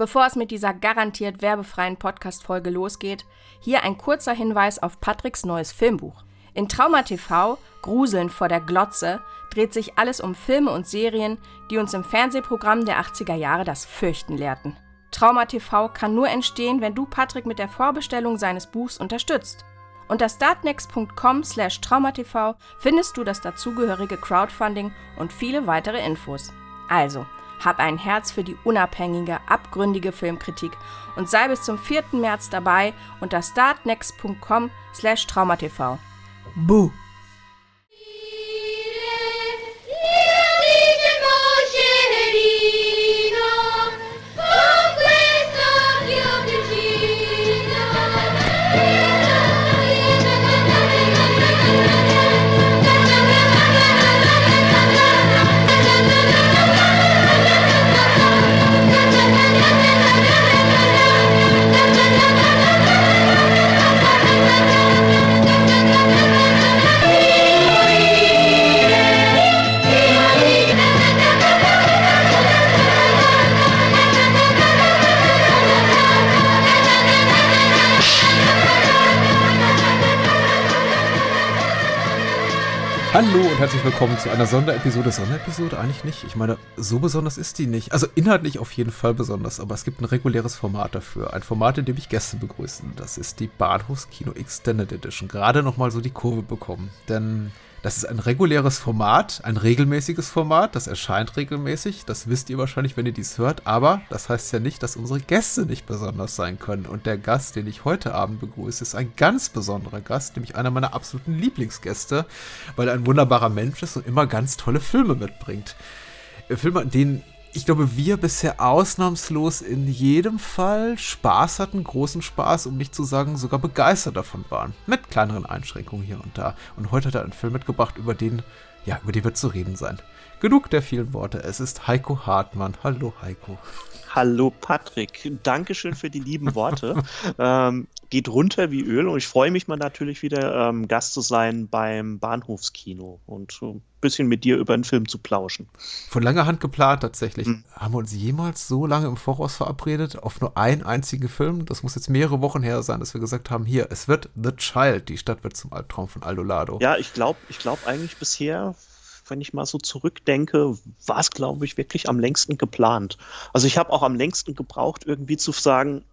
Bevor es mit dieser garantiert werbefreien Podcast-Folge losgeht, hier ein kurzer Hinweis auf Patricks neues Filmbuch. In Trauma TV, Gruseln vor der Glotze, dreht sich alles um Filme und Serien, die uns im Fernsehprogramm der 80er Jahre das Fürchten lehrten. Trauma TV kann nur entstehen, wenn du Patrick mit der Vorbestellung seines Buchs unterstützt. Unter startnext.com slash traumatv findest du das dazugehörige Crowdfunding und viele weitere Infos. Also, hab ein Herz für die unabhängige, abgründige Filmkritik und sei bis zum 4. März dabei unter startnext.com slash traumatv. Buh! Hallo und herzlich willkommen zu einer Sonderepisode. Sonderepisode eigentlich nicht. Ich meine, so besonders ist die nicht. Also inhaltlich auf jeden Fall besonders, aber es gibt ein reguläres Format dafür. Ein Format, in dem ich Gäste begrüße. Das ist die Bahnhofskino Extended Edition. Gerade nochmal so die Kurve bekommen. Denn das ist ein reguläres Format, ein regelmäßiges Format, das erscheint regelmäßig. Das wisst ihr wahrscheinlich, wenn ihr dies hört. Aber das heißt ja nicht, dass unsere Gäste nicht besonders sein können. Und der Gast, den ich heute Abend begrüße, ist ein ganz besonderer Gast, nämlich einer meiner absoluten Lieblingsgäste, weil er ein wunderbarer Mensch ist und immer ganz tolle Filme mitbringt. Filme, an denen ich glaube, wir bisher ausnahmslos in jedem Fall Spaß hatten, großen Spaß, um nicht zu sagen, sogar begeistert davon waren. Mit kleineren Einschränkungen hier und da. Und heute hat er einen Film mitgebracht, über den, ja, über den wird zu reden sein. Genug der vielen Worte. Es ist Heiko Hartmann. Hallo, Heiko. Hallo Patrick, Dankeschön für die lieben Worte. ähm, geht runter wie Öl und ich freue mich mal natürlich wieder ähm, Gast zu sein beim Bahnhofskino und so ein bisschen mit dir über einen Film zu plauschen. Von langer Hand geplant tatsächlich. Hm. Haben wir uns jemals so lange im Voraus verabredet auf nur einen einzigen Film? Das muss jetzt mehrere Wochen her sein, dass wir gesagt haben, hier, es wird The Child, die Stadt wird zum Albtraum von Aldo Lado. Ja, ich glaube ich glaub eigentlich bisher wenn ich mal so zurückdenke, war es, glaube ich, wirklich am längsten geplant. Also ich habe auch am längsten gebraucht, irgendwie zu sagen,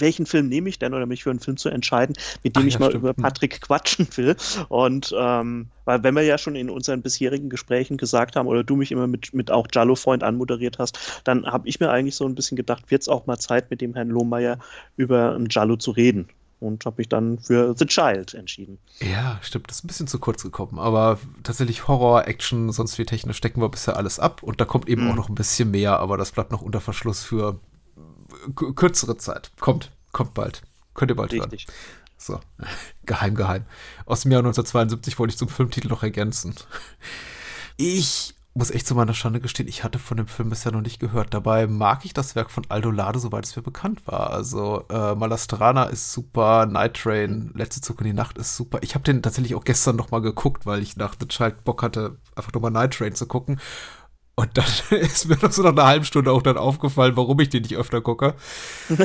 welchen Film nehme ich denn oder mich für einen Film zu entscheiden, mit dem Ach, ich mal stimmt. über Patrick quatschen will. Und ähm, weil wenn wir ja schon in unseren bisherigen Gesprächen gesagt haben oder du mich immer mit, mit auch Jallo-Freund anmoderiert hast, dann habe ich mir eigentlich so ein bisschen gedacht, wird es auch mal Zeit, mit dem Herrn Lohmeier über einen Jallo zu reden und habe mich dann für The Child entschieden. Ja, stimmt, das ist ein bisschen zu kurz gekommen, aber tatsächlich Horror, Action, sonst wie technisch stecken wir bisher alles ab und da kommt eben mhm. auch noch ein bisschen mehr, aber das bleibt noch unter Verschluss für kürzere Zeit. Kommt, kommt bald. Könnt ihr bald Richtig. hören. So, geheim, geheim. Aus dem Jahr 1972 wollte ich zum Filmtitel noch ergänzen. Ich muss echt zu meiner Schande gestehen, ich hatte von dem Film bisher noch nicht gehört. Dabei mag ich das Werk von Aldo Lado, soweit es mir bekannt war. Also äh, Malastrana ist super, Night Train, Letzte Zug in die Nacht ist super. Ich habe den tatsächlich auch gestern noch mal geguckt, weil ich nach The Child Bock hatte, einfach nochmal Night Train zu gucken. Und dann ist mir noch so nach einer halben Stunde auch dann aufgefallen, warum ich den nicht öfter gucke.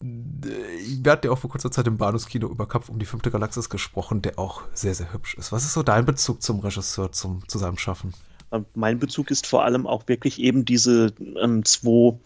Wir hatten ja auch vor kurzer Zeit im Bahnhofskino über Kampf um die fünfte Galaxis gesprochen, der auch sehr, sehr hübsch ist. Was ist so dein Bezug zum Regisseur, zum, zu seinem Schaffen? Ähm, mein Bezug ist vor allem auch wirklich eben diese ähm, zwei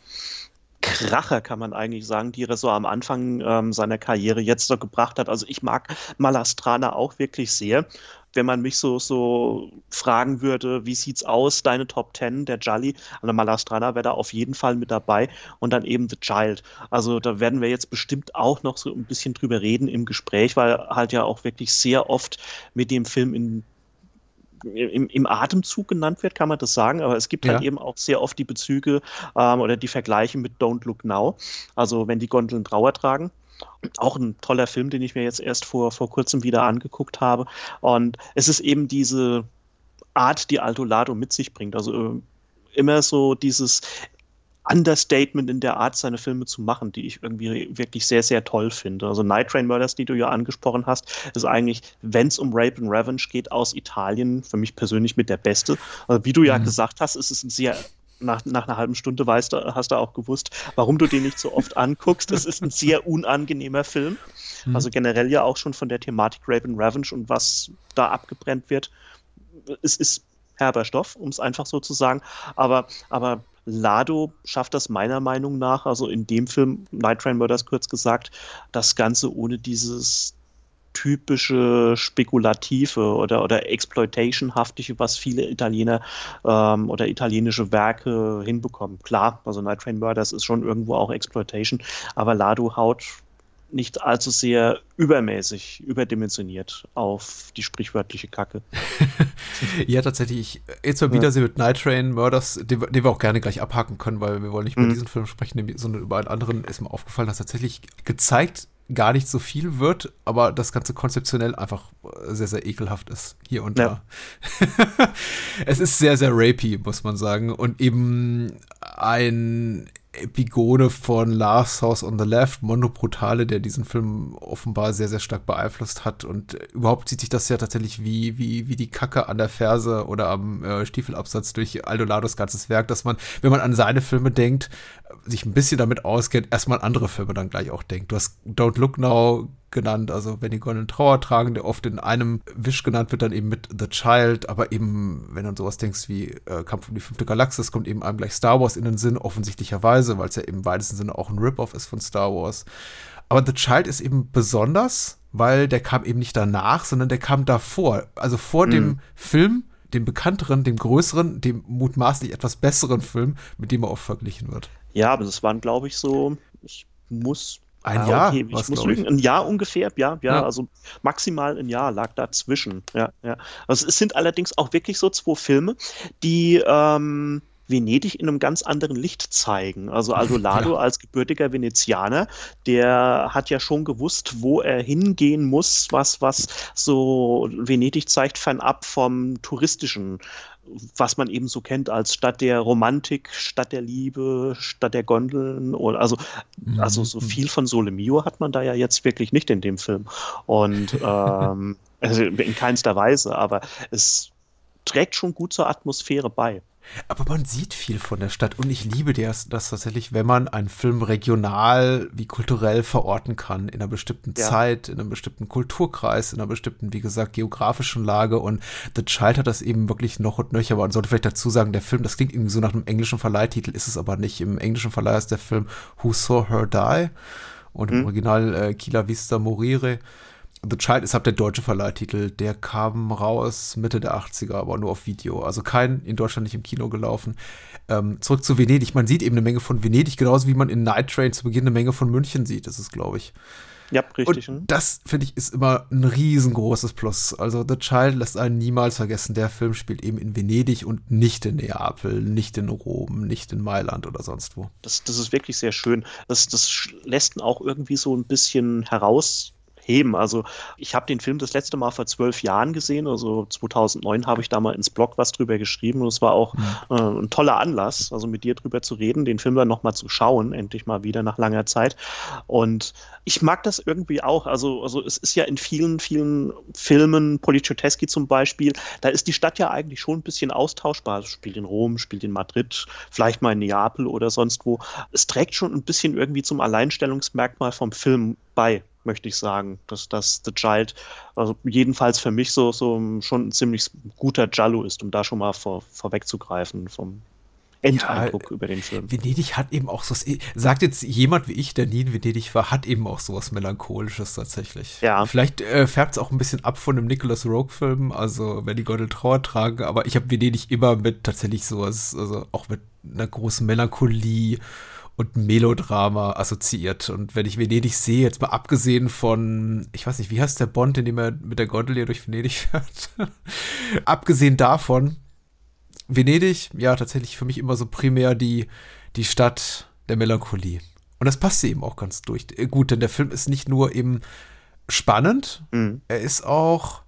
Kracher, kann man eigentlich sagen, die er so am Anfang ähm, seiner Karriere jetzt so gebracht hat. Also ich mag Malastrana auch wirklich sehr. Wenn man mich so, so fragen würde, wie sieht's aus, deine Top Ten, der Jolly, also Malastrana wäre da auf jeden Fall mit dabei und dann eben The Child. Also da werden wir jetzt bestimmt auch noch so ein bisschen drüber reden im Gespräch, weil halt ja auch wirklich sehr oft mit dem Film in im, im Atemzug genannt wird, kann man das sagen, aber es gibt halt ja. halt eben auch sehr oft die Bezüge ähm, oder die Vergleiche mit Don't Look Now, also wenn die Gondeln Trauer tragen. Auch ein toller Film, den ich mir jetzt erst vor, vor kurzem wieder angeguckt habe. Und es ist eben diese Art, die Alto Lado mit sich bringt. Also äh, immer so dieses, Understatement in der Art, seine Filme zu machen, die ich irgendwie wirklich sehr, sehr toll finde. Also Night Train Murders, die du ja angesprochen hast, ist eigentlich, wenn es um Rape and Revenge geht, aus Italien für mich persönlich mit der beste. Also wie du ja mhm. gesagt hast, ist es ein sehr nach, nach einer halben Stunde weißt du, hast du auch gewusst, warum du den nicht so oft anguckst. Es ist ein sehr unangenehmer Film. Mhm. Also generell ja auch schon von der Thematik Raven Revenge und was da abgebrennt wird. Es ist herber Stoff, um es einfach so zu sagen. Aber, aber Lado schafft das meiner Meinung nach, also in dem Film, Night Train Murders kurz gesagt, das Ganze ohne dieses typische spekulative oder, oder exploitationhaftige, was viele Italiener ähm, oder italienische Werke hinbekommen. Klar, also Night Train Murders ist schon irgendwo auch Exploitation, aber Lado haut nicht allzu sehr übermäßig, überdimensioniert auf die sprichwörtliche Kacke. ja, tatsächlich. Jetzt mal wieder ja. mit Night Train Murders, den, den, wir auch gerne gleich abhaken können, weil wir wollen nicht über mhm. diesen Film sprechen, sondern über einen anderen ist mir aufgefallen, dass tatsächlich gezeigt gar nicht so viel wird, aber das Ganze konzeptionell einfach sehr, sehr ekelhaft ist. Hier und ja. da. es ist sehr, sehr rapey, muss man sagen. Und eben ein Epigone von Last House on the Left, Mondo Brutale, der diesen Film offenbar sehr, sehr stark beeinflusst hat. Und überhaupt zieht sich das ja tatsächlich wie, wie, wie die Kacke an der Ferse oder am äh, Stiefelabsatz durch Aldonados ganzes Werk, dass man, wenn man an seine Filme denkt, sich ein bisschen damit auskennt, erstmal andere Filme dann gleich auch denkt. Du hast Don't Look Now genannt, also wenn die goldenen Trauer tragen, der oft in einem Wisch genannt wird, dann eben mit The Child, aber eben, wenn du an sowas denkst wie äh, Kampf um die fünfte Galaxis, kommt eben einem gleich Star Wars in den Sinn, offensichtlicherweise, weil es ja im weitesten Sinne auch ein Rip-Off ist von Star Wars. Aber The Child ist eben besonders, weil der kam eben nicht danach, sondern der kam davor, also vor mhm. dem Film, dem bekannteren, dem größeren, dem mutmaßlich etwas besseren Film, mit dem er oft verglichen wird. Ja, aber das waren, glaube ich, so, ich muss ein ah, Jahr? Okay. Ich muss lügen, ein Jahr ungefähr, ja, ja, ja, also maximal ein Jahr lag dazwischen. Ja, ja. Also es sind allerdings auch wirklich so zwei Filme, die ähm, Venedig in einem ganz anderen Licht zeigen. Also Aldolado ja. als gebürtiger Venezianer, der hat ja schon gewusst, wo er hingehen muss, was, was so Venedig zeigt, fernab vom touristischen was man eben so kennt als Stadt der Romantik, Stadt der Liebe, Stadt der Gondeln. Oder, also, mhm. also so viel von Sole Mio hat man da ja jetzt wirklich nicht in dem Film. Und ähm, also in keinster Weise, aber es trägt schon gut zur Atmosphäre bei. Aber man sieht viel von der Stadt und ich liebe das, das tatsächlich, wenn man einen Film regional wie kulturell verorten kann, in einer bestimmten ja. Zeit, in einem bestimmten Kulturkreis, in einer bestimmten, wie gesagt, geografischen Lage und The Child hat das eben wirklich noch und nöcher, aber man sollte vielleicht dazu sagen, der Film, das klingt irgendwie so nach einem englischen Verleihtitel, ist es aber nicht. Im englischen Verleih ist der Film Who Saw Her Die und im hm. Original äh, Kila Vista Morire. The Child ist halt der deutsche Verleihtitel. Der kam raus Mitte der 80er, aber nur auf Video. Also kein in Deutschland nicht im Kino gelaufen. Ähm, zurück zu Venedig. Man sieht eben eine Menge von Venedig, genauso wie man in Night Train zu Beginn eine Menge von München sieht. Das ist, glaube ich. Ja, richtig. Und das, finde ich, ist immer ein riesengroßes Plus. Also The Child lässt einen niemals vergessen. Der Film spielt eben in Venedig und nicht in Neapel, nicht in Rom, nicht in Mailand oder sonst wo. Das, das ist wirklich sehr schön. Das, das lässt ihn auch irgendwie so ein bisschen heraus heben. Also ich habe den Film das letzte Mal vor zwölf Jahren gesehen, also 2009 habe ich da mal ins Blog was drüber geschrieben und es war auch äh, ein toller Anlass, also mit dir drüber zu reden, den Film dann nochmal zu schauen, endlich mal wieder nach langer Zeit. Und ich mag das irgendwie auch. Also, also es ist ja in vielen, vielen Filmen, Polichoteschi zum Beispiel, da ist die Stadt ja eigentlich schon ein bisschen austauschbar. Also spielt in Rom, spielt in Madrid, vielleicht mal in Neapel oder sonst wo. Es trägt schon ein bisschen irgendwie zum Alleinstellungsmerkmal vom Film bei möchte ich sagen, dass das The Child, also jedenfalls für mich so, so schon ein ziemlich guter Jallo ist, um da schon mal vor, vorwegzugreifen vom Endeindruck ja, über den Film. Venedig hat eben auch so, sagt jetzt jemand wie ich, der nie in Venedig war, hat eben auch sowas Melancholisches tatsächlich. Ja. Vielleicht äh, färbt es auch ein bisschen ab von dem Nicholas Rogue-Film, also wenn die Gondel Trauer tragen, aber ich habe Venedig immer mit tatsächlich sowas, also auch mit einer großen Melancholie und Melodrama assoziiert. Und wenn ich Venedig sehe, jetzt mal abgesehen von, ich weiß nicht, wie heißt der Bond, in dem er mit der Gondelier durch Venedig fährt? abgesehen davon, Venedig, ja, tatsächlich für mich immer so primär die, die Stadt der Melancholie. Und das passt eben auch ganz durch. Äh, gut, denn der Film ist nicht nur eben spannend, mhm. er ist auch,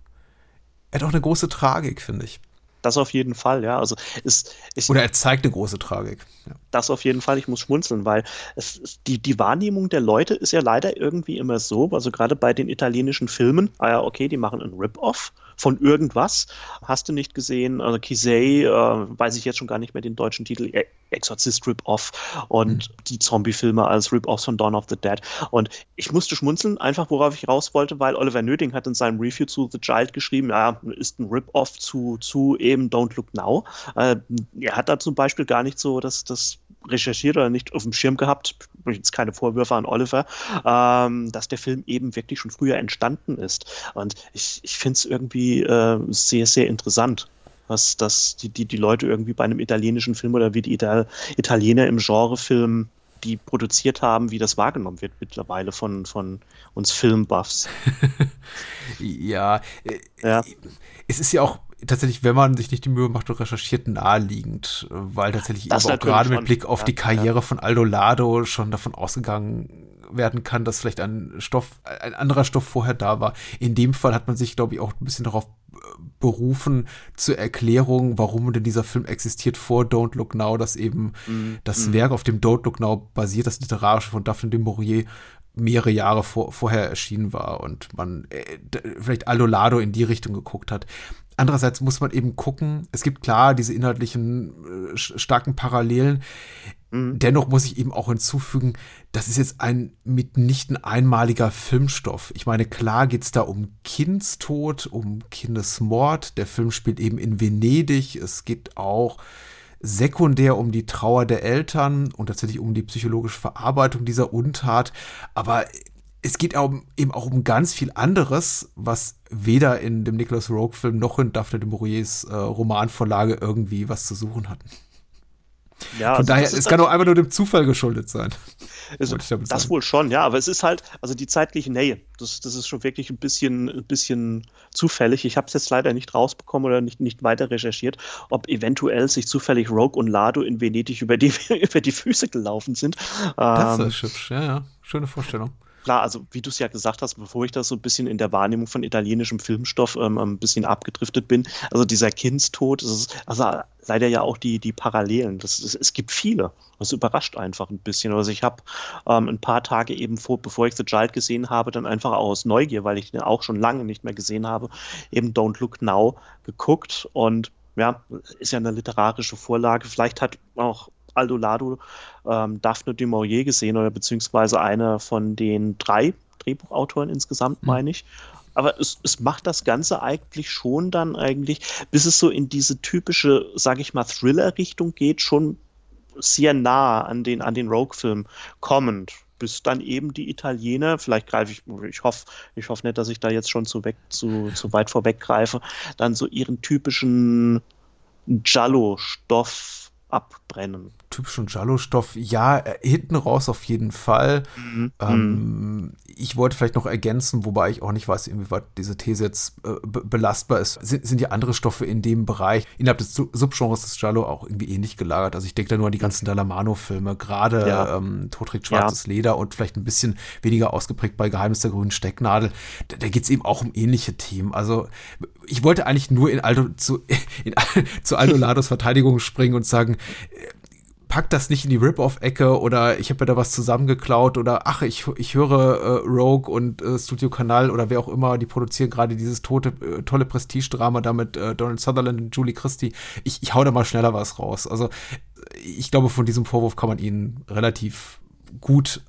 er hat auch eine große Tragik, finde ich. Das auf jeden Fall, ja. Also ist, ist Oder er zeigt eine große Tragik. Ja. Das auf jeden Fall, ich muss schmunzeln, weil es, die, die Wahrnehmung der Leute ist ja leider irgendwie immer so, also gerade bei den italienischen Filmen, ah ja, okay, die machen einen Rip-Off von irgendwas. Hast du nicht gesehen? Also Kisei, äh, weiß ich jetzt schon gar nicht mehr den deutschen Titel, e Exorcist Rip-Off und mhm. die Zombie-Filme als Rip-Offs von Dawn of the Dead. Und ich musste schmunzeln, einfach worauf ich raus wollte, weil Oliver Nöding hat in seinem Review zu The Child geschrieben, ja, ist ein Rip-Off zu, zu eben Don't Look Now. Äh, er hat da zum Beispiel gar nicht so das, das recherchiert oder nicht auf dem Schirm gehabt, jetzt keine Vorwürfe an Oliver, ähm, dass der Film eben wirklich schon früher entstanden ist. Und ich, ich finde es irgendwie äh, sehr, sehr interessant was das die, die, die Leute irgendwie bei einem italienischen Film oder wie die Ital Italiener im Genrefilm die produziert haben, wie das wahrgenommen wird mittlerweile von, von uns Filmbuffs. ja, äh, ja, es ist ja auch tatsächlich, wenn man sich nicht die Mühe macht und recherchiert, naheliegend, weil tatsächlich eben auch gerade mit Blick auf ja, die Karriere ja. von Aldo Lado schon davon ausgegangen werden kann, dass vielleicht ein Stoff, ein anderer Stoff vorher da war. In dem Fall hat man sich, glaube ich, auch ein bisschen darauf äh, berufen zur Erklärung, warum denn dieser Film existiert vor Don't Look Now, dass eben mm, das mm. Werk, auf dem Don't Look Now basiert, das literarische von Daphne de Maurier, mehrere Jahre vor, vorher erschienen war und man äh, vielleicht Aldo Lado in die Richtung geguckt hat. Andererseits muss man eben gucken, es gibt klar diese inhaltlichen äh, starken Parallelen. Mhm. Dennoch muss ich eben auch hinzufügen, das ist jetzt ein mitnichten einmaliger Filmstoff. Ich meine, klar geht es da um Kindstod, um Kindesmord. Der Film spielt eben in Venedig. Es geht auch sekundär um die Trauer der Eltern und tatsächlich um die psychologische Verarbeitung dieser Untat. Aber es geht auch, eben auch um ganz viel anderes, was weder in dem Nicholas Rogue-Film noch in Daphne de Mauriers äh, Romanvorlage irgendwie was zu suchen hatten. Ja, Von also daher, es kann auch einfach nur dem Zufall geschuldet sein. Also, das wohl schon, ja, aber es ist halt, also die zeitliche Nähe, das, das ist schon wirklich ein bisschen, ein bisschen zufällig. Ich habe es jetzt leider nicht rausbekommen oder nicht, nicht weiter recherchiert, ob eventuell sich zufällig Rogue und Lado in Venedig über die, über die Füße gelaufen sind. Das ähm, ist hübsch, ja, ja. Schöne Vorstellung klar, also wie du es ja gesagt hast, bevor ich da so ein bisschen in der Wahrnehmung von italienischem Filmstoff ähm, ein bisschen abgedriftet bin, also dieser Kindstod, ist, also leider ja auch die, die Parallelen. Das, das, es gibt viele. Das überrascht einfach ein bisschen. Also ich habe ähm, ein paar Tage eben vor, bevor ich The Child gesehen habe, dann einfach aus Neugier, weil ich den auch schon lange nicht mehr gesehen habe, eben Don't Look Now geguckt und ja, ist ja eine literarische Vorlage. Vielleicht hat auch Aldo Lado ähm, Daphne du Maurier gesehen oder beziehungsweise einer von den drei Drehbuchautoren insgesamt, mhm. meine ich. Aber es, es macht das Ganze eigentlich schon dann eigentlich, bis es so in diese typische, sage ich mal, Thriller-Richtung geht, schon sehr nah an den, an den Rogue-Film kommend bis dann eben die Italiener, vielleicht greife ich, ich hoffe, ich hoffe nicht, dass ich da jetzt schon zu, weg, zu, zu weit vorweggreife, dann so ihren typischen Giallo-Stoff abbrennen typischen Jallo-Stoff, ja, äh, hinten raus auf jeden Fall. Mhm. Ähm, ich wollte vielleicht noch ergänzen, wobei ich auch nicht weiß, inwieweit diese These jetzt äh, belastbar ist. Sind, sind ja andere Stoffe in dem Bereich innerhalb des Subgenres des Jallo auch irgendwie ähnlich gelagert? Also ich denke da nur an die ganzen Dallamano-Filme, gerade ja. ähm, Tod trägt schwarzes ja. Leder und vielleicht ein bisschen weniger ausgeprägt bei Geheimnis der grünen Stecknadel. Da, da geht es eben auch um ähnliche Themen. Also ich wollte eigentlich nur in Aldo zu, in, zu Aldo Lados Verteidigung springen und sagen, pack das nicht in die Rip-Off-Ecke oder ich habe mir da was zusammengeklaut oder ach, ich, ich höre äh, Rogue und äh, Studio Kanal oder wer auch immer, die produzieren gerade dieses tote, äh, tolle Prestige-Drama da mit äh, Donald Sutherland und Julie Christie. Ich, ich hau da mal schneller was raus. Also ich glaube, von diesem Vorwurf kann man ihnen relativ gut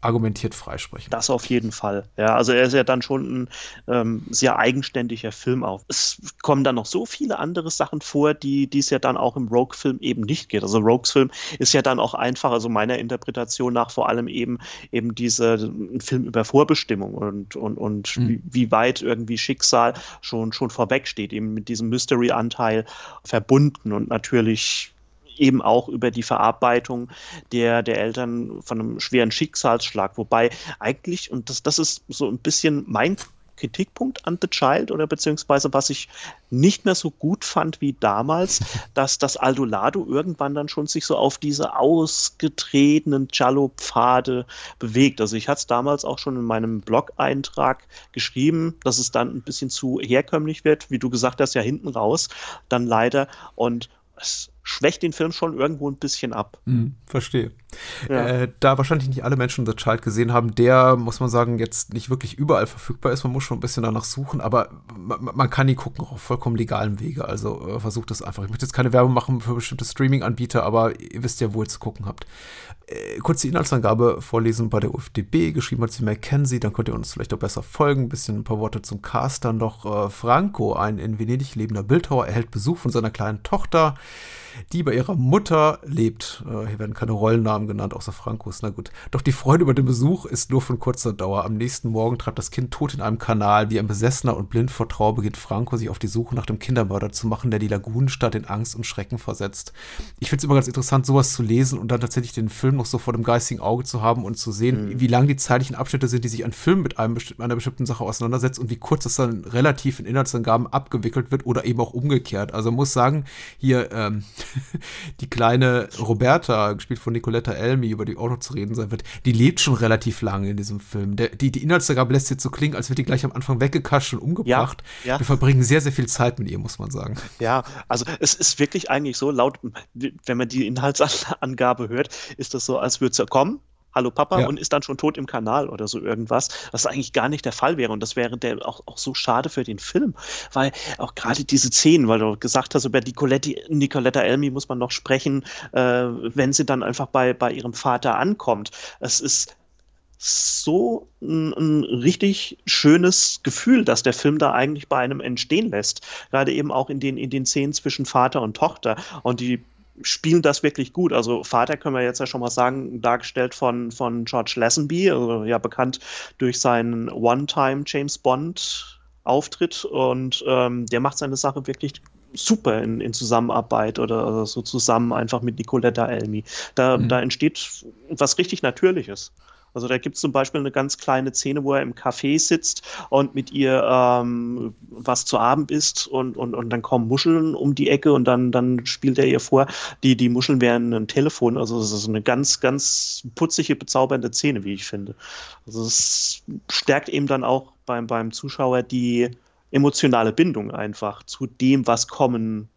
argumentiert freisprechen. Das auf jeden Fall. Ja, also er ist ja dann schon ein ähm, sehr eigenständiger Film auch. Es kommen dann noch so viele andere Sachen vor, die es ja dann auch im Rogue-Film eben nicht geht. Also Rogues Film ist ja dann auch einfach, also meiner Interpretation nach vor allem eben eben diese ein Film über Vorbestimmung und und und mhm. wie, wie, weit irgendwie Schicksal schon schon vorweg steht, eben mit diesem Mystery-Anteil verbunden und natürlich eben auch über die Verarbeitung der, der Eltern von einem schweren Schicksalsschlag. Wobei eigentlich, und das, das ist so ein bisschen mein Kritikpunkt an The Child oder beziehungsweise was ich nicht mehr so gut fand wie damals, dass das Aldolado irgendwann dann schon sich so auf diese ausgetretenen Giallo-Pfade bewegt. Also ich hatte es damals auch schon in meinem Blog-Eintrag geschrieben, dass es dann ein bisschen zu herkömmlich wird, wie du gesagt hast, ja hinten raus, dann leider und es schwächt den Film schon irgendwo ein bisschen ab. Hm, verstehe. Ja. Äh, da wahrscheinlich nicht alle Menschen The Child gesehen haben, der, muss man sagen, jetzt nicht wirklich überall verfügbar ist. Man muss schon ein bisschen danach suchen, aber man, kann ihn gucken auf vollkommen legalem Wege. Also äh, versucht das einfach. Ich möchte jetzt keine Werbung machen für bestimmte Streaming-Anbieter, aber ihr wisst ja, wo ihr zu gucken habt. Äh, kurz die Inhaltsangabe vorlesen bei der UFDB, geschrieben hat sie Mackenzie, dann könnt ihr uns vielleicht auch besser folgen. Ein bisschen ein paar Worte zum Cast dann noch. Äh, Franco, ein in Venedig lebender Bildhauer, erhält Besuch von seiner kleinen Tochter die bei ihrer Mutter lebt. Äh, hier werden keine Rollennamen genannt, außer Frankos. Na gut. Doch die Freude über den Besuch ist nur von kurzer Dauer. Am nächsten Morgen treibt das Kind tot in einem Kanal. Wie ein Besessener und blind vor Trauer beginnt Franco sich auf die Suche nach dem Kindermörder zu machen, der die Lagunenstadt in Angst und Schrecken versetzt. Ich finde es immer ganz interessant, sowas zu lesen und dann tatsächlich den Film noch so vor dem geistigen Auge zu haben und zu sehen, mhm. wie lang die zeitlichen Abschnitte sind, die sich ein Film mit einem, einer bestimmten Sache auseinandersetzt und wie kurz das dann relativ in Inhaltsangaben abgewickelt wird oder eben auch umgekehrt. Also muss sagen, hier ähm, die kleine Roberta, gespielt von Nicoletta Elmi, über die auch noch zu reden sein wird, die lebt schon relativ lange in diesem Film. Der, die, die Inhaltsangabe lässt jetzt so klingen, als wird die gleich am Anfang weggekascht und umgebracht. Ja, ja. Wir verbringen sehr, sehr viel Zeit mit ihr, muss man sagen. Ja, also es ist wirklich eigentlich so, laut, wenn man die Inhaltsangabe hört, ist das so, als würde sie kommen, Hallo Papa ja. und ist dann schon tot im Kanal oder so irgendwas, was eigentlich gar nicht der Fall wäre. Und das wäre der auch, auch so schade für den Film, weil auch gerade diese Szenen, weil du gesagt hast, über Nicoletta, Nicoletta Elmi muss man noch sprechen, äh, wenn sie dann einfach bei, bei ihrem Vater ankommt. Es ist so ein, ein, richtig schönes Gefühl, dass der Film da eigentlich bei einem entstehen lässt. Gerade eben auch in den, in den Szenen zwischen Vater und Tochter. Und die spielen das wirklich gut. Also Vater können wir jetzt ja schon mal sagen, dargestellt von, von George Lazenby, also ja bekannt durch seinen One-Time James Bond Auftritt und ähm, der macht seine Sache wirklich super in, in Zusammenarbeit oder so zusammen einfach mit Nicoletta Elmi. Da, mhm. da entsteht was richtig Natürliches. Also da gibt es zum Beispiel eine ganz kleine Szene, wo er im Café sitzt und mit ihr ähm, was zu Abend isst und, und, und dann kommen Muscheln um die Ecke und dann, dann spielt er ihr vor, die, die Muscheln wären ein Telefon. Also es ist eine ganz, ganz putzige, bezaubernde Szene, wie ich finde. Also es stärkt eben dann auch beim, beim Zuschauer die emotionale Bindung einfach zu dem, was kommen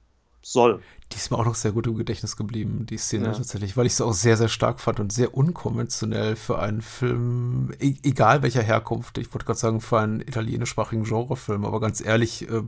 soll. Die ist mir auch noch sehr gut im Gedächtnis geblieben, die Szene ja. tatsächlich, weil ich es auch sehr, sehr stark fand und sehr unkonventionell für einen Film, e egal welcher Herkunft, ich wollte gerade sagen, für einen italienischsprachigen Genrefilm, aber ganz ehrlich, äh,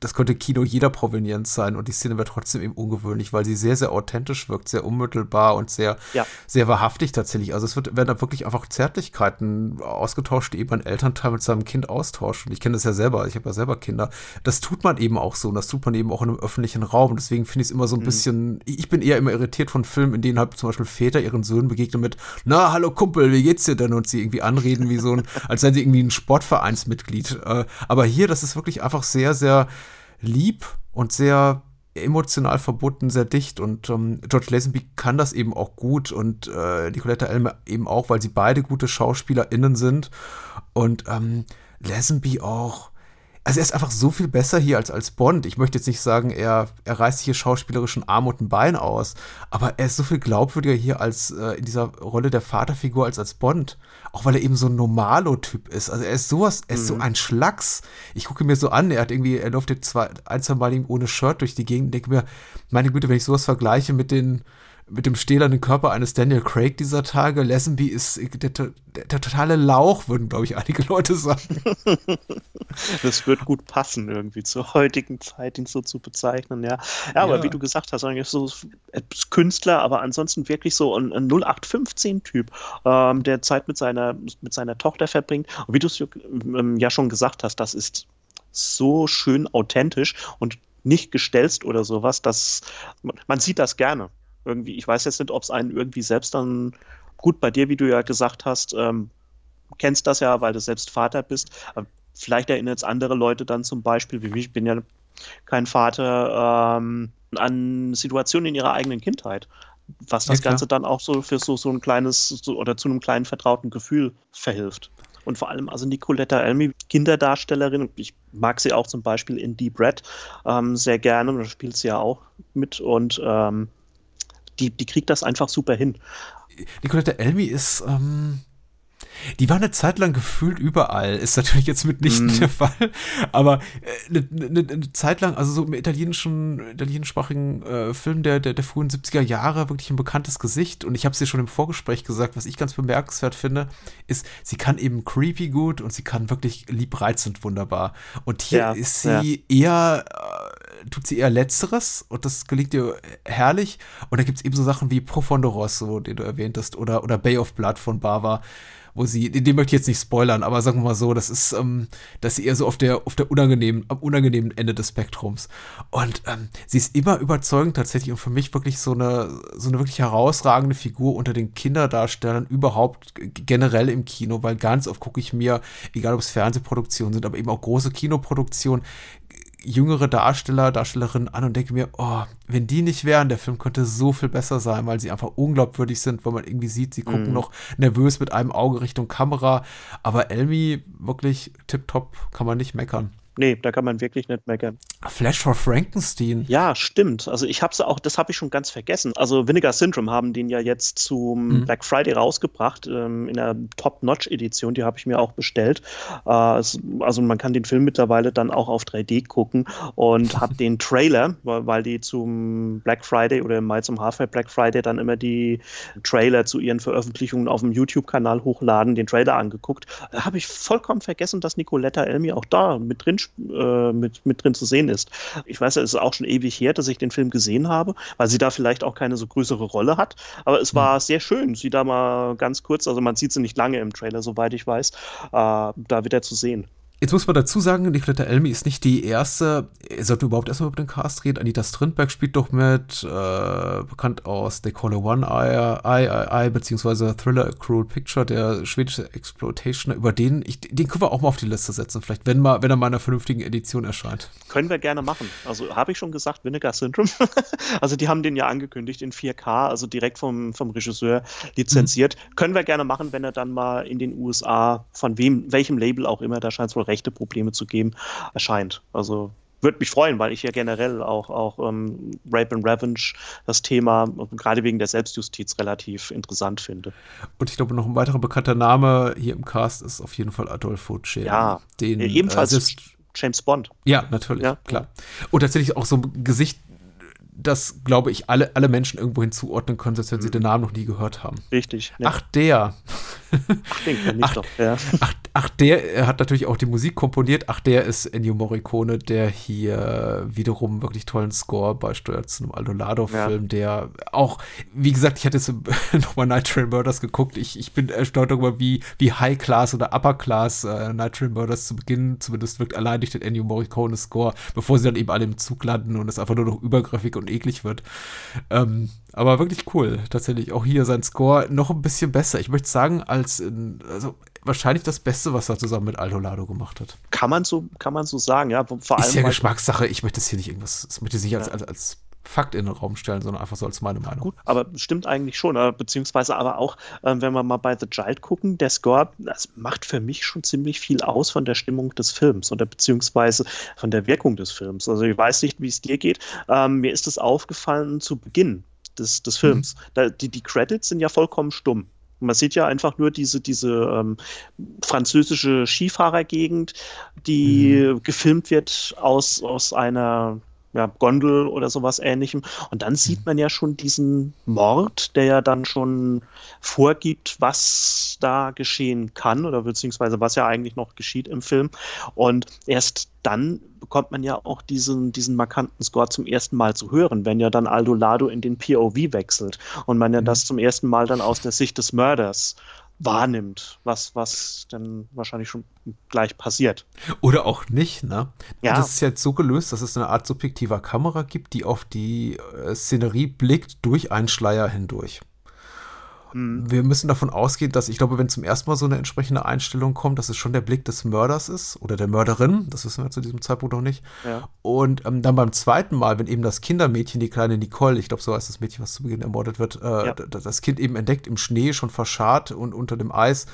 das könnte Kino jeder Provenienz sein und die Szene wäre trotzdem eben ungewöhnlich, weil sie sehr, sehr authentisch wirkt, sehr unmittelbar und sehr, ja. sehr wahrhaftig tatsächlich. Also es wird, werden da wirklich einfach Zärtlichkeiten ausgetauscht, die eben ein Elternteil mit seinem Kind austauscht. Und ich kenne das ja selber, ich habe ja selber Kinder. Das tut man eben auch so und das tut man eben auch in einem öffentlichen Raum. Und deswegen finde ich es immer so ein mhm. bisschen, ich bin eher immer irritiert von Filmen, in denen halt zum Beispiel Väter ihren Söhnen begegnen mit, na, hallo Kumpel, wie geht's dir denn? Und sie irgendwie anreden wie so ein, als seien sie irgendwie ein Sportvereinsmitglied. Äh, aber hier, das ist wirklich einfach sehr, sehr, lieb und sehr emotional verbunden, sehr dicht. Und ähm, George Lazenby kann das eben auch gut und äh, Nicoletta Elmer eben auch, weil sie beide gute SchauspielerInnen sind. Und ähm, Lazenby auch also er ist einfach so viel besser hier als als Bond. Ich möchte jetzt nicht sagen, er, er reißt hier schauspielerischen Arm und ein Bein aus, aber er ist so viel glaubwürdiger hier als äh, in dieser Rolle der Vaterfigur als als Bond. Auch weil er eben so ein Normalo-Typ ist. Also er ist sowas, er ist mhm. so ein Schlacks. Ich gucke mir so an, er hat irgendwie, er läuft jetzt zwei, ein, zwei Mal ohne Shirt durch die Gegend und denke mir, meine Güte, wenn ich sowas vergleiche mit den mit dem stählernen Körper eines Daniel Craig dieser Tage. Lazenby ist der, der, der totale Lauch, würden, glaube ich, einige Leute sagen. das wird gut passen, irgendwie zur heutigen Zeit, ihn so zu bezeichnen, ja. Ja, aber ja. wie du gesagt hast, eigentlich so Künstler, aber ansonsten wirklich so ein, ein 0815-Typ, ähm, der Zeit mit seiner, mit seiner Tochter verbringt. Und wie du es ähm, ja schon gesagt hast, das ist so schön authentisch und nicht gestelzt oder sowas, dass man sieht das gerne irgendwie, ich weiß jetzt nicht, ob es einen irgendwie selbst dann, gut bei dir, wie du ja gesagt hast, ähm, kennst das ja, weil du selbst Vater bist, aber vielleicht erinnert es andere Leute dann zum Beispiel, wie mich, ich bin ja kein Vater, ähm, an Situationen in ihrer eigenen Kindheit. Was das ja, Ganze dann auch so für so, so ein kleines so, oder zu einem kleinen vertrauten Gefühl verhilft. Und vor allem also Nicoletta Elmi, Kinderdarstellerin, ich mag sie auch zum Beispiel in Deep Red ähm, sehr gerne, da spielt sie ja auch mit und ähm, die, die kriegt das einfach super hin. Nicolette Elmi ist, ähm, Die war eine Zeit lang gefühlt überall. Ist natürlich jetzt mitnichten mm. der Fall. Aber eine, äh, eine, eine, Zeit lang, also so im italienischen, italienischsprachigen äh, Film der, der, der frühen 70er Jahre wirklich ein bekanntes Gesicht. Und ich habe es dir schon im Vorgespräch gesagt, was ich ganz bemerkenswert finde, ist, sie kann eben creepy gut und sie kann wirklich liebreizend wunderbar. Und hier ja, ist sie ja. eher, tut sie eher Letzteres und das gelingt ihr herrlich. Und da gibt es eben so Sachen wie Profondo Rosso, den du erwähnt hast, oder, oder Bay of Blood von Bava wo sie, den möchte ich jetzt nicht spoilern, aber sagen wir mal so, das ist, ähm, dass sie eher so auf der, auf der unangenehmen, am unangenehmen Ende des Spektrums. Und ähm, sie ist immer überzeugend tatsächlich und für mich wirklich so eine, so eine wirklich herausragende Figur unter den Kinderdarstellern überhaupt generell im Kino, weil ganz oft gucke ich mir, egal ob es Fernsehproduktionen sind, aber eben auch große Kinoproduktionen, jüngere Darsteller, Darstellerinnen an und denke mir, oh, wenn die nicht wären, der Film könnte so viel besser sein, weil sie einfach unglaubwürdig sind, weil man irgendwie sieht, sie gucken mm. noch nervös mit einem Auge Richtung Kamera. Aber Elmi, wirklich tipptopp, kann man nicht meckern. Nee, da kann man wirklich nicht meckern. Flash for Frankenstein. Ja, stimmt. Also ich habe es auch, das habe ich schon ganz vergessen. Also Vinegar Syndrome haben den ja jetzt zum mhm. Black Friday rausgebracht ähm, in der Top-Notch-Edition. Die habe ich mir auch bestellt. Äh, es, also man kann den Film mittlerweile dann auch auf 3D gucken und habe den Trailer, weil, weil, die zum Black Friday oder im Mai zum Halfway Black Friday dann immer die Trailer zu ihren Veröffentlichungen auf dem YouTube-Kanal hochladen, den Trailer angeguckt. Da habe ich vollkommen vergessen, dass Nicoletta Elmi auch da mit drin äh, mit, mit drin zu sehen ist. Ich weiß ja, es ist auch schon ewig her, dass ich den Film gesehen habe, weil sie da vielleicht auch keine so größere Rolle hat. Aber es war mhm. sehr schön, sie da mal ganz kurz, also man sieht sie nicht lange im Trailer, soweit ich weiß, äh, da wieder zu sehen. Jetzt muss man dazu sagen, Nicoletta Elmi ist nicht die erste, sollte überhaupt erstmal über den Cast reden. Anita Strindberg spielt doch mit, äh, bekannt aus They Call a One Eye, Eye, Eye, Eye beziehungsweise Thriller A Cruel Picture, der schwedische Exploitationer, über den, ich, den können wir auch mal auf die Liste setzen, vielleicht, wenn, mal, wenn er mal in einer vernünftigen Edition erscheint. Können wir gerne machen. Also habe ich schon gesagt, Vinegar Syndrome. also die haben den ja angekündigt in 4K, also direkt vom, vom Regisseur lizenziert. Mhm. Können wir gerne machen, wenn er dann mal in den USA, von wem, welchem Label auch immer, da scheint es wohl rechte Probleme zu geben, erscheint. Also würde mich freuen, weil ich ja generell auch, auch ähm, Rape and Revenge, das Thema, gerade wegen der Selbstjustiz, relativ interessant finde. Und ich glaube, noch ein weiterer bekannter Name hier im Cast ist auf jeden Fall Adolfo Cem. Ja, den, ebenfalls äh, James Bond. Ja, natürlich, ja. klar. Und tatsächlich auch so ein Gesicht, das, glaube ich, alle, alle Menschen irgendwo hinzuordnen können, selbst wenn mhm. sie den Namen noch nie gehört haben. Richtig. Ne? Ach, der. Ach, den kenn ich ach, doch, ja. Ach, ach, der hat natürlich auch die Musik komponiert. Ach, der ist Ennio Morricone, der hier wiederum wirklich tollen Score beisteuert zu einem Aldolado-Film, ja. der auch, wie gesagt, ich hatte jetzt nochmal Night Train Murders geguckt. Ich, ich bin erstaunt darüber, wie, wie High-Class oder Upper-Class äh, Night Train Murders zu Beginn zumindest wirkt, allein durch den Ennio Morricone-Score, bevor sie dann eben alle im Zug landen und es einfach nur noch übergriffig und eklig wird. Ähm, aber wirklich cool, tatsächlich. Auch hier sein Score noch ein bisschen besser. Ich möchte sagen, als in, also wahrscheinlich das Beste, was er zusammen mit Aldo Lado gemacht hat. Kann man so, kann man so sagen, ja. Vor allem Ist ja Geschmackssache. Ich möchte das hier nicht irgendwas, das möchte ich nicht ja. als, als, als Fakt in den Raum stellen, sondern einfach so als meine Meinung. Gut, aber stimmt eigentlich schon, beziehungsweise aber auch, äh, wenn wir mal bei The Child gucken, der Score, das macht für mich schon ziemlich viel aus von der Stimmung des Films oder beziehungsweise von der Wirkung des Films. Also ich weiß nicht, wie es dir geht. Ähm, mir ist es aufgefallen zu Beginn des, des Films. Mhm. Da, die, die Credits sind ja vollkommen stumm. Man sieht ja einfach nur diese, diese ähm, französische Skifahrergegend, die mhm. gefilmt wird aus, aus einer ja, Gondel oder sowas ähnlichem. Und dann sieht man ja schon diesen Mord, der ja dann schon vorgibt, was da geschehen kann oder beziehungsweise was ja eigentlich noch geschieht im Film. Und erst dann bekommt man ja auch diesen, diesen markanten Score zum ersten Mal zu hören, wenn ja dann Aldo Lado in den POV wechselt und man ja mhm. das zum ersten Mal dann aus der Sicht des Mörders wahrnimmt, was, was dann wahrscheinlich schon gleich passiert. Oder auch nicht, ne? Ja. Das ist jetzt so gelöst, dass es eine Art subjektiver Kamera gibt, die auf die äh, Szenerie blickt durch einen Schleier hindurch. Mhm. Wir müssen davon ausgehen, dass ich glaube, wenn zum ersten Mal so eine entsprechende Einstellung kommt, dass es schon der Blick des Mörders ist oder der Mörderin, das wissen wir zu diesem Zeitpunkt noch nicht. Ja. Und ähm, dann beim zweiten Mal, wenn eben das Kindermädchen, die kleine Nicole, ich glaube, so heißt das Mädchen, was zu Beginn ermordet wird, äh, ja. das Kind eben entdeckt im Schnee, schon verscharrt und unter dem Eis,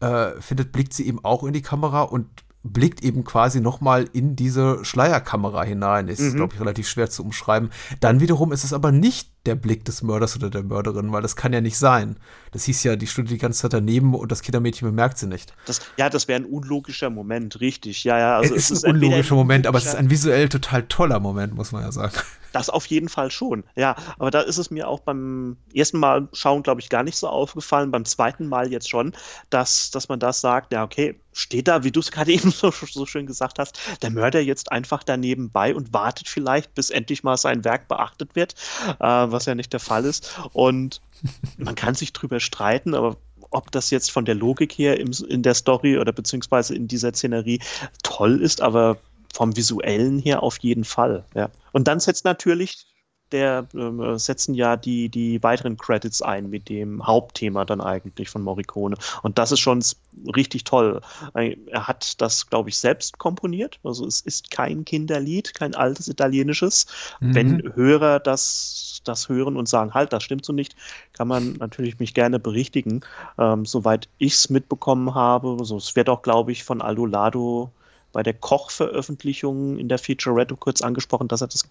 äh, findet, blickt sie eben auch in die Kamera und blickt eben quasi nochmal in diese Schleierkamera hinein. Ist, mhm. glaube ich, relativ schwer zu umschreiben. Dann wiederum ist es aber nicht der Blick des Mörders oder der Mörderin, weil das kann ja nicht sein. Das hieß ja, die studiert die ganze Zeit daneben und das Kindermädchen bemerkt sie nicht. Das, ja, das wäre ein unlogischer Moment, richtig. Ja, ja. Also es, ist es ist ein unlogischer Moment, aber es ist ein visuell total toller Moment, muss man ja sagen. Das auf jeden Fall schon. Ja, aber da ist es mir auch beim ersten Mal schauen, glaube ich, gar nicht so aufgefallen. Beim zweiten Mal jetzt schon, dass, dass man das sagt, ja, okay, steht da, wie du es gerade eben so, so, schön gesagt hast, der Mörder jetzt einfach daneben bei und wartet vielleicht, bis endlich mal sein Werk beachtet wird, äh, was ja nicht der Fall ist. Und man kann sich drüber streiten, aber ob das jetzt von der Logik her im, in der Story oder beziehungsweise in dieser Szenerie toll ist, aber vom visuellen her auf jeden Fall. Ja. Und dann setzt natürlich der äh, setzen ja die, die weiteren Credits ein mit dem Hauptthema dann eigentlich von Morricone. Und das ist schon richtig toll. Er hat das, glaube ich, selbst komponiert. Also es ist kein Kinderlied, kein altes italienisches. Mhm. Wenn Hörer das, das hören und sagen, halt, das stimmt so nicht, kann man natürlich mich gerne berichtigen. Ähm, soweit ich es mitbekommen habe, also es wird auch, glaube ich, von Aldo Lado bei der Koch-Veröffentlichung in der Featurette kurz angesprochen, dass er das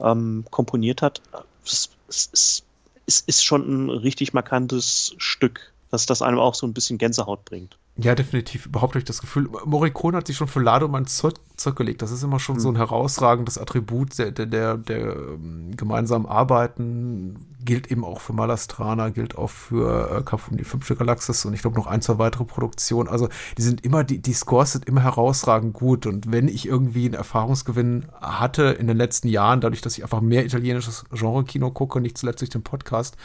ähm, komponiert hat. Es, es, es, ist schon ein richtig markantes Stück, dass das einem auch so ein bisschen Gänsehaut bringt. Ja, definitiv. Überhaupt durch das Gefühl. Morricone hat sich schon für Lado mal Zeug, Zeug gelegt. Das ist immer schon mhm. so ein herausragendes Attribut der, der, der, der ähm, gemeinsamen Arbeiten. Gilt eben auch für Malastrana, gilt auch für äh, Kampf um die fünfte Galaxis und ich glaube noch ein, zwei weitere Produktionen. Also die sind immer, die, die Scores sind immer herausragend gut. Und wenn ich irgendwie einen Erfahrungsgewinn hatte in den letzten Jahren, dadurch, dass ich einfach mehr italienisches Genre-Kino gucke, nicht zuletzt durch den Podcast,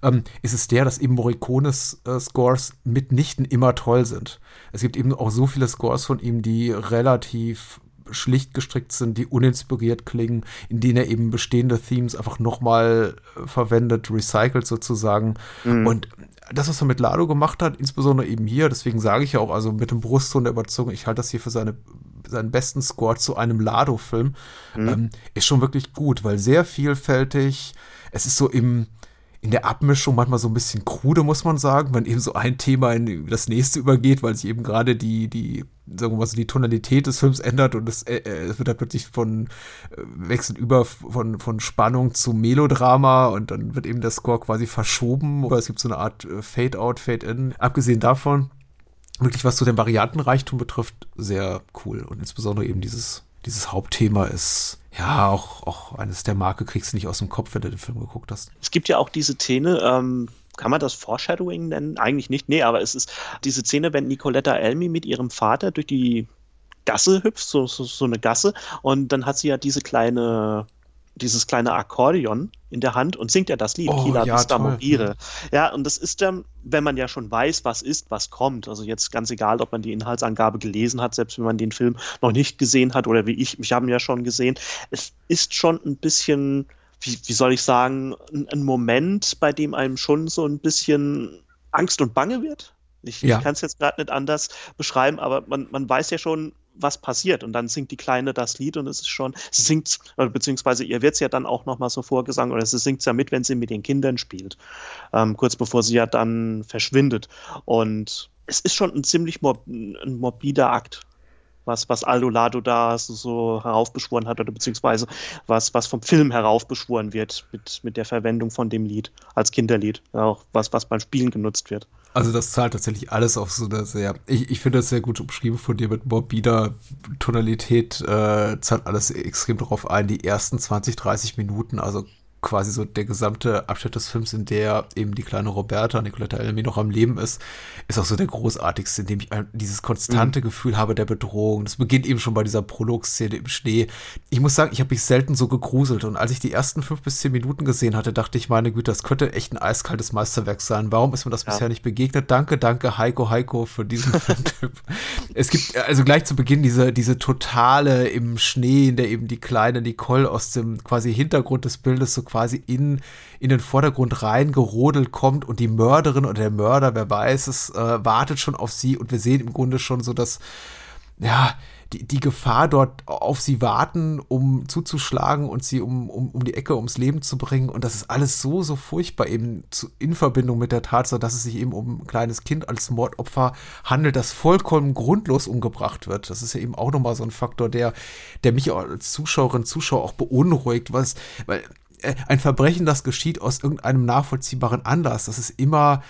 ähm, ist es der, dass eben Morricones äh, Scores mitnichten immer toll sind sind. Es gibt eben auch so viele Scores von ihm, die relativ schlicht gestrickt sind, die uninspiriert klingen, in denen er eben bestehende Themes einfach nochmal äh, verwendet, recycelt sozusagen. Mhm. Und das, was er mit Lado gemacht hat, insbesondere eben hier, deswegen sage ich ja auch, also mit dem Brustton der Überzeugung, ich halte das hier für seine, seinen besten Score zu einem Lado-Film, mhm. ähm, ist schon wirklich gut, weil sehr vielfältig, es ist so im, in der Abmischung manchmal so ein bisschen krude, muss man sagen, wenn eben so ein Thema in das nächste übergeht, weil sich eben gerade die, die, sagen wir mal so, die Tonalität des Films ändert und es, äh, äh es wird dann plötzlich von, äh, wechselt über von, von Spannung zu Melodrama und dann wird eben der Score quasi verschoben oder es gibt so eine Art äh, Fade-out, Fade-in. Abgesehen davon, wirklich was so den Variantenreichtum betrifft, sehr cool und insbesondere eben dieses, dieses Hauptthema ist ja, auch, auch eines der Marke kriegst du nicht aus dem Kopf, wenn du den Film geguckt hast. Es gibt ja auch diese Szene, ähm, kann man das Foreshadowing nennen? Eigentlich nicht, nee, aber es ist diese Szene, wenn Nicoletta Elmi mit ihrem Vater durch die Gasse hüpft, so, so, so eine Gasse, und dann hat sie ja diese kleine dieses kleine Akkordeon in der Hand und singt ja das Lied, oh, Kila ja, Vista Mobile. Ja, und das ist dann, wenn man ja schon weiß, was ist, was kommt. Also jetzt ganz egal, ob man die Inhaltsangabe gelesen hat, selbst wenn man den Film noch nicht gesehen hat oder wie ich, mich haben ja schon gesehen. Es ist schon ein bisschen, wie, wie soll ich sagen, ein, ein Moment, bei dem einem schon so ein bisschen Angst und Bange wird. Ich, ja. ich kann es jetzt gerade nicht anders beschreiben, aber man, man weiß ja schon, was passiert. Und dann singt die Kleine das Lied und es ist schon, sie singt, beziehungsweise ihr wird es ja dann auch nochmal so vorgesungen, oder sie singt es ja mit, wenn sie mit den Kindern spielt, ähm, kurz bevor sie ja dann verschwindet. Und es ist schon ein ziemlich mob ein morbider Akt, was, was Aldo Lado da so, so heraufbeschworen hat, oder beziehungsweise was, was vom Film heraufbeschworen wird mit, mit der Verwendung von dem Lied als Kinderlied, auch was, was beim Spielen genutzt wird. Also das zahlt tatsächlich alles auf so eine sehr, ich, ich finde das sehr gut umschrieben von dir mit morbider Tonalität, äh, zahlt alles extrem darauf ein. Die ersten 20, 30 Minuten, also quasi so der gesamte Abschnitt des Films, in der eben die kleine Roberta, Nicoletta Elmi noch am Leben ist, ist auch so der großartigste, in dem ich dieses konstante mhm. Gefühl habe der Bedrohung. Das beginnt eben schon bei dieser Prologszene im Schnee. Ich muss sagen, ich habe mich selten so gegruselt und als ich die ersten fünf bis zehn Minuten gesehen hatte, dachte ich, meine Güte, das könnte echt ein eiskaltes Meisterwerk sein. Warum ist mir das ja. bisher nicht begegnet? Danke, danke, Heiko, Heiko für diesen Filmtipp. es gibt also gleich zu Beginn diese, diese totale im Schnee, in der eben die kleine Nicole aus dem quasi Hintergrund des Bildes so quasi in, in den Vordergrund reingerodelt kommt und die Mörderin oder der Mörder, wer weiß es, äh, wartet schon auf sie und wir sehen im Grunde schon so, dass, ja, die, die Gefahr dort auf sie warten, um zuzuschlagen und sie um, um, um die Ecke ums Leben zu bringen. Und das ist alles so, so furchtbar eben zu, in Verbindung mit der Tatsache, dass es sich eben um ein kleines Kind als Mordopfer handelt, das vollkommen grundlos umgebracht wird. Das ist ja eben auch nochmal so ein Faktor, der, der mich als Zuschauerin, Zuschauer auch beunruhigt, was, weil ein Verbrechen, das geschieht aus irgendeinem nachvollziehbaren Anlass. Das ist immer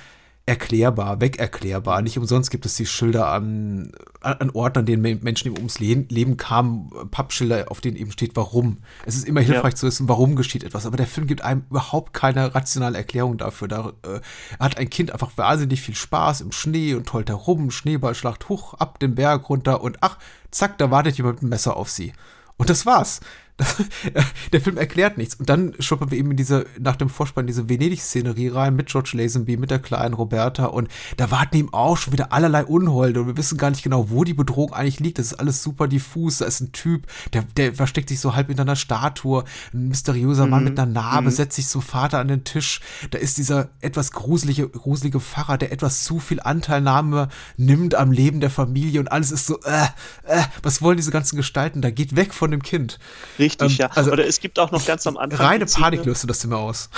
erklärbar, wegerklärbar. Nicht umsonst gibt es die Schilder an, an Orten, an denen Menschen eben ums Leben kamen, Pappschilder, auf denen eben steht, warum. Es ist immer hilfreich ja. zu wissen, warum geschieht etwas. Aber der Film gibt einem überhaupt keine rationale Erklärung dafür. Da äh, hat ein Kind einfach wahnsinnig viel Spaß im Schnee und tollt herum, Schneeballschlacht, hoch, ab den Berg runter und ach, zack, da wartet jemand mit einem Messer auf sie. Und das war's. der Film erklärt nichts. Und dann schuppern wir eben in diese, nach dem Vorspann, diese Venedig-Szenerie rein mit George Lazenby, mit der kleinen Roberta. Und da warten ihm auch schon wieder allerlei Unholde. Und wir wissen gar nicht genau, wo die Bedrohung eigentlich liegt. Das ist alles super diffus. Da ist ein Typ, der, der versteckt sich so halb in einer Statue. Ein mysteriöser mhm. Mann mit einer Narbe mhm. setzt sich so Vater an den Tisch. Da ist dieser etwas gruselige, gruselige Pfarrer, der etwas zu viel Anteilnahme nimmt am Leben der Familie. Und alles ist so, äh, äh, was wollen diese ganzen Gestalten? Da geht weg von dem Kind. Richtig, ähm, ja. Also, Oder es gibt auch noch ganz am Anfang. Reine Panik löste das immer aus.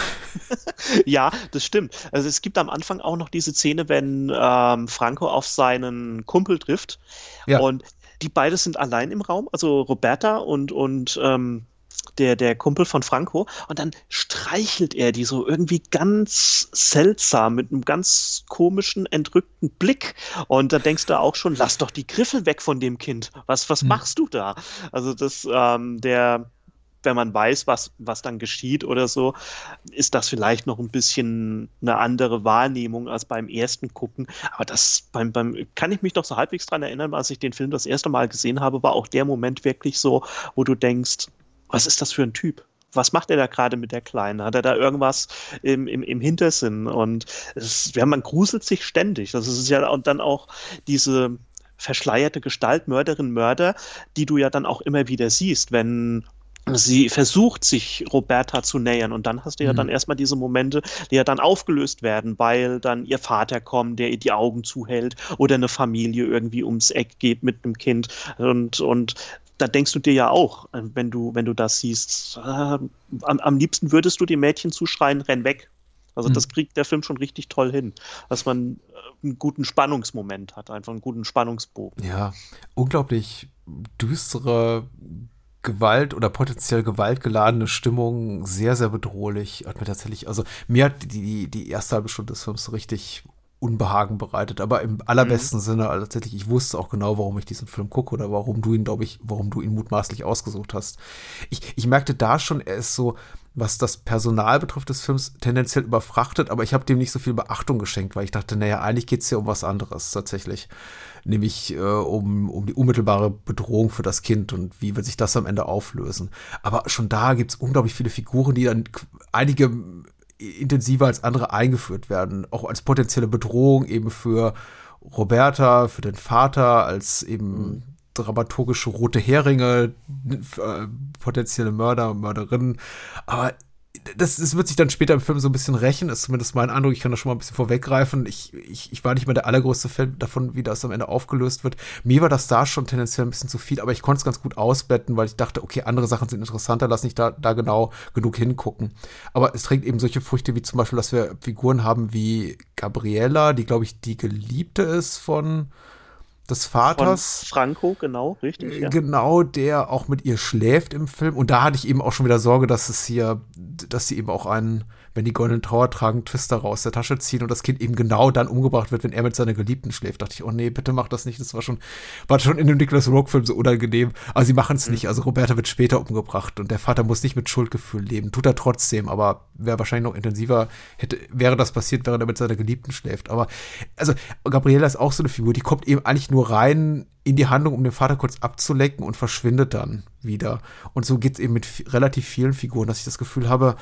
ja, das stimmt. Also es gibt am Anfang auch noch diese Szene, wenn ähm, Franco auf seinen Kumpel trifft. Ja. Und die beide sind allein im Raum, also Roberta und, und ähm, der, der Kumpel von Franco, und dann streichelt er die so irgendwie ganz seltsam mit einem ganz komischen, entrückten Blick. Und da denkst du auch schon, lass doch die Griffel weg von dem Kind. Was, was hm. machst du da? Also das, ähm, der, wenn man weiß, was, was dann geschieht oder so, ist das vielleicht noch ein bisschen eine andere Wahrnehmung als beim ersten Gucken. Aber das beim, beim, kann ich mich doch so halbwegs dran erinnern, als ich den Film das erste Mal gesehen habe, war auch der Moment wirklich so, wo du denkst, was ist das für ein Typ? Was macht er da gerade mit der Kleinen? Hat er da irgendwas im, im, im Hintersinn? Und es, ja, man gruselt sich ständig. Das ist ja und dann auch diese verschleierte Gestalt, Mörderin, Mörder, die du ja dann auch immer wieder siehst, wenn sie versucht, sich Roberta zu nähern. Und dann hast du ja mhm. dann erstmal diese Momente, die ja dann aufgelöst werden, weil dann ihr Vater kommt, der ihr die Augen zuhält oder eine Familie irgendwie ums Eck geht mit einem Kind. Und, und da denkst du dir ja auch, äh, wenn du, wenn du das siehst, äh, am, am, liebsten würdest du dem Mädchen zuschreien, renn weg. Also mhm. das kriegt der Film schon richtig toll hin, dass man äh, einen guten Spannungsmoment hat, einfach einen guten Spannungsbogen. Ja, unglaublich düstere Gewalt oder potenziell gewaltgeladene Stimmung sehr, sehr bedrohlich. Hat mir tatsächlich, also mir hat die, die erste halbe Stunde des Films so richtig Unbehagen bereitet, aber im allerbesten mhm. Sinne, also tatsächlich, ich wusste auch genau, warum ich diesen Film gucke oder warum du ihn, glaube ich, warum du ihn mutmaßlich ausgesucht hast. Ich, ich merkte da schon, er ist so, was das Personal betrifft des Films, tendenziell überfrachtet, aber ich habe dem nicht so viel Beachtung geschenkt, weil ich dachte, naja, eigentlich geht es hier um was anderes tatsächlich. Nämlich äh, um, um die unmittelbare Bedrohung für das Kind und wie wird sich das am Ende auflösen. Aber schon da gibt es unglaublich viele Figuren, die dann einige intensiver als andere eingeführt werden, auch als potenzielle Bedrohung eben für Roberta, für den Vater, als eben mhm. dramaturgische rote Heringe, äh, potenzielle Mörder, Mörderinnen. Aber das, das wird sich dann später im Film so ein bisschen rächen, ist zumindest mein Eindruck. Ich kann da schon mal ein bisschen vorweggreifen. Ich, ich, ich war nicht mehr der allergrößte Fan davon, wie das am Ende aufgelöst wird. Mir war das da schon tendenziell ein bisschen zu viel, aber ich konnte es ganz gut ausbetten, weil ich dachte, okay, andere Sachen sind interessanter, lass nicht da, da genau genug hingucken. Aber es trägt eben solche Früchte wie zum Beispiel, dass wir Figuren haben wie Gabriella, die, glaube ich, die Geliebte ist von des Vaters. Von Franco, genau, richtig. Ja. Genau, der auch mit ihr schläft im Film. Und da hatte ich eben auch schon wieder Sorge, dass es hier, dass sie eben auch einen wenn die goldenen Trauer tragen, Twister raus der Tasche ziehen und das Kind eben genau dann umgebracht wird, wenn er mit seiner Geliebten schläft. Dachte ich, oh nee, bitte mach das nicht. Das war schon, war schon in dem Nicholas Rogue-Film so unangenehm. Aber sie machen es mhm. nicht. Also Roberta wird später umgebracht und der Vater muss nicht mit Schuldgefühl leben. Tut er trotzdem, aber wäre wahrscheinlich noch intensiver, hätte, wäre das passiert, während er mit seiner Geliebten schläft. Aber, also, Gabriela ist auch so eine Figur, die kommt eben eigentlich nur rein in die Handlung, um den Vater kurz abzulenken und verschwindet dann wieder. Und so geht es eben mit relativ vielen Figuren, dass ich das Gefühl habe,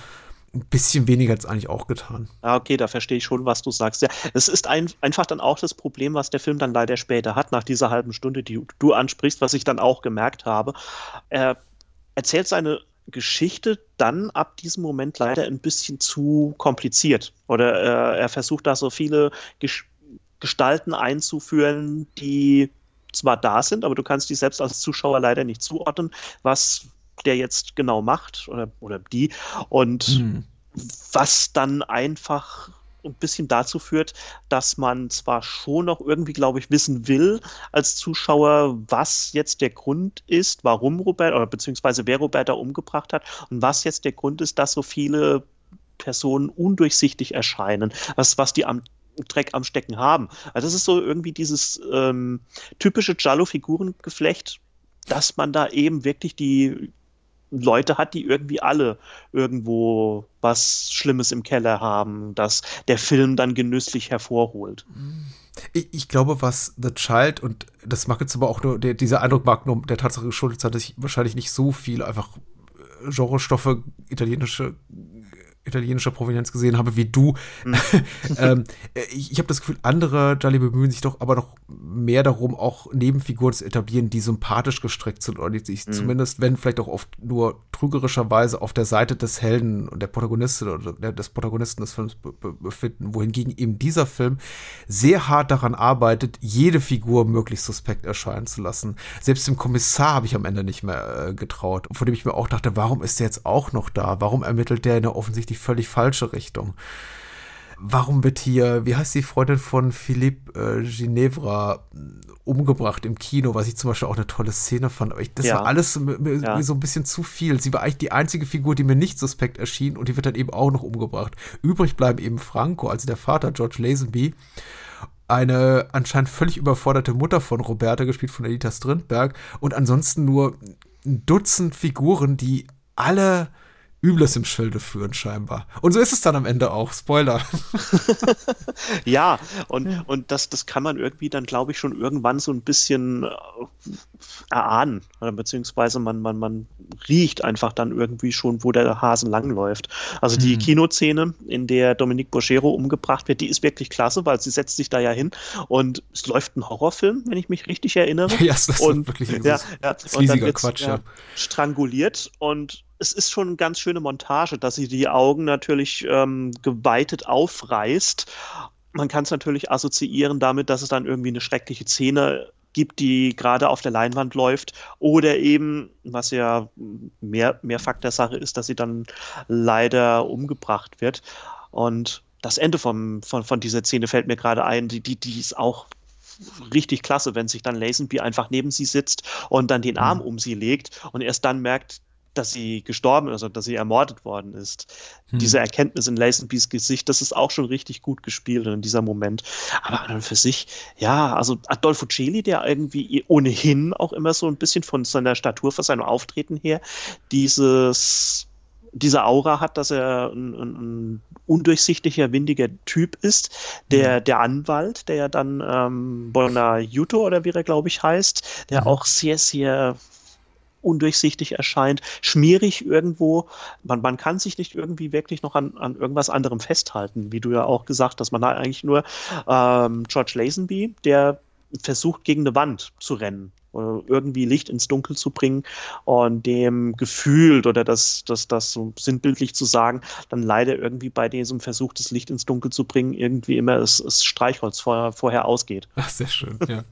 ein bisschen weniger als eigentlich auch getan. Ah, okay, da verstehe ich schon, was du sagst. Ja, es ist ein, einfach dann auch das Problem, was der Film dann leider später hat, nach dieser halben Stunde, die du ansprichst, was ich dann auch gemerkt habe. Er erzählt seine Geschichte dann ab diesem Moment leider ein bisschen zu kompliziert. Oder äh, er versucht da so viele Ges Gestalten einzuführen, die zwar da sind, aber du kannst die selbst als Zuschauer leider nicht zuordnen, was der jetzt genau macht oder, oder die und mhm. was dann einfach ein bisschen dazu führt, dass man zwar schon noch irgendwie, glaube ich, wissen will als Zuschauer, was jetzt der Grund ist, warum Robert oder beziehungsweise wer Roberta umgebracht hat und was jetzt der Grund ist, dass so viele Personen undurchsichtig erscheinen, was, was die am Dreck am Stecken haben. Also das ist so irgendwie dieses ähm, typische Giallo-Figurengeflecht, dass man da eben wirklich die Leute hat, die irgendwie alle irgendwo was Schlimmes im Keller haben, dass der Film dann genüsslich hervorholt. Ich, ich glaube, was The Child, und das mag jetzt aber auch nur, der, dieser Eindruck mag nur der Tatsache geschuldet sein, dass ich wahrscheinlich nicht so viel einfach Genrestoffe, italienische italienischer Provenienz gesehen habe wie du. Mhm. ähm, ich ich habe das Gefühl, andere Jolly bemühen sich doch aber noch mehr darum, auch Nebenfiguren zu etablieren, die sympathisch gestrickt sind oder die sich mhm. zumindest, wenn vielleicht auch oft nur trügerischerweise auf der Seite des Helden und der Protagonistin oder des Protagonisten des Films befinden, wohingegen eben dieser Film sehr hart daran arbeitet, jede Figur möglichst suspekt erscheinen zu lassen. Selbst dem Kommissar habe ich am Ende nicht mehr äh, getraut, von dem ich mir auch dachte, warum ist der jetzt auch noch da? Warum ermittelt der in der offensichtlich die völlig falsche Richtung. Warum wird hier, wie heißt die Freundin von Philippe äh, Ginevra umgebracht im Kino, was ich zum Beispiel auch eine tolle Szene fand. Aber ich, das ja. war alles mir, ja. so ein bisschen zu viel. Sie war eigentlich die einzige Figur, die mir nicht suspekt erschien und die wird dann eben auch noch umgebracht. Übrig bleiben eben Franco, also der Vater George Lazenby eine anscheinend völlig überforderte Mutter von Roberta, gespielt von Edita Strindberg, und ansonsten nur ein Dutzend Figuren, die alle Übles im Schilde führen, scheinbar. Und so ist es dann am Ende auch. Spoiler. ja, und, und das, das kann man irgendwie dann, glaube ich, schon irgendwann so ein bisschen äh, erahnen. Oder beziehungsweise man, man, man riecht einfach dann irgendwie schon, wo der Hasen langläuft. Also die mhm. Kinozene, in der Dominique Boschero umgebracht wird, die ist wirklich klasse, weil sie setzt sich da ja hin und es läuft ein Horrorfilm, wenn ich mich richtig erinnere. ja, das ist und, wirklich ja, ja, und dann wird Quatsch, ja. stranguliert und es ist schon eine ganz schöne Montage, dass sie die Augen natürlich ähm, geweitet aufreißt. Man kann es natürlich assoziieren damit, dass es dann irgendwie eine schreckliche Szene gibt, die gerade auf der Leinwand läuft, oder eben, was ja mehr, mehr Fakt der Sache ist, dass sie dann leider umgebracht wird. Und das Ende vom, von, von dieser Szene fällt mir gerade ein, die, die, die ist auch richtig klasse, wenn sich dann Lazenby einfach neben sie sitzt und dann den Arm mhm. um sie legt und erst dann merkt, dass sie gestorben ist, also dass sie ermordet worden ist. Hm. Diese Erkenntnis in Lazenbys Gesicht, das ist auch schon richtig gut gespielt in dieser Moment. Aber an und für sich, ja, also Adolfo Celi, der irgendwie ohnehin auch immer so ein bisschen von seiner Statur, von seinem Auftreten her, dieses diese Aura hat, dass er ein, ein, ein undurchsichtiger, windiger Typ ist. Der, mhm. der Anwalt, der ja dann ähm, Bonajuto oder wie er, glaube ich, heißt, der mhm. auch sehr, sehr undurchsichtig erscheint, schmierig irgendwo. Man, man kann sich nicht irgendwie wirklich noch an, an irgendwas anderem festhalten, wie du ja auch gesagt hast. Man hat eigentlich nur ähm, George Lazenby, der versucht, gegen eine Wand zu rennen oder irgendwie Licht ins Dunkel zu bringen und dem gefühlt oder das, das, das so sinnbildlich zu sagen, dann leider irgendwie bei diesem Versuch, das Licht ins Dunkel zu bringen, irgendwie immer das, das Streichholz vorher, vorher ausgeht. Ach, sehr schön, ja.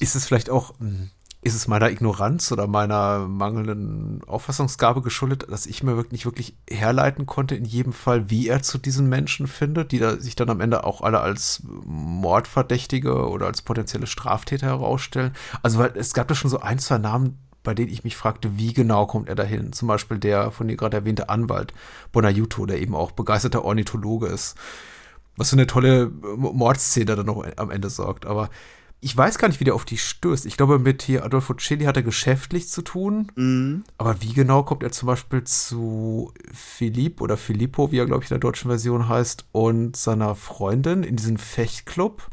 Ist es vielleicht auch, hm, ist es meiner Ignoranz oder meiner mangelnden Auffassungsgabe geschuldet, dass ich mir wirklich nicht wirklich herleiten konnte in jedem Fall, wie er zu diesen Menschen findet, die da sich dann am Ende auch alle als Mordverdächtige oder als potenzielle Straftäter herausstellen. Also weil es gab da schon so ein, zwei Namen, bei denen ich mich fragte, wie genau kommt er dahin? Zum Beispiel der von dir gerade erwähnte Anwalt Bonajuto, der eben auch begeisterter Ornithologe ist. Was für eine tolle Mordszene dann noch am Ende sorgt. Aber ich weiß gar nicht, wie der auf die stößt. Ich glaube, mit hier Adolfo Celli hat er geschäftlich zu tun. Mhm. Aber wie genau kommt er zum Beispiel zu Philipp oder Filippo, wie er, glaube ich, in der deutschen Version heißt, und seiner Freundin in diesen Fechtclub?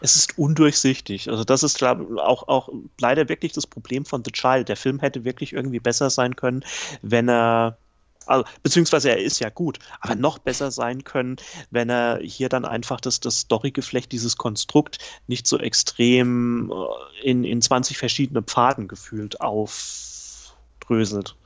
Es ist undurchsichtig. Also das ist glaub, auch, auch leider wirklich das Problem von The Child. Der Film hätte wirklich irgendwie besser sein können, wenn er also, beziehungsweise er ist ja gut, aber noch besser sein können, wenn er hier dann einfach das, das Storygeflecht, dieses Konstrukt nicht so extrem äh, in, in 20 verschiedene Pfaden gefühlt aufdröselt.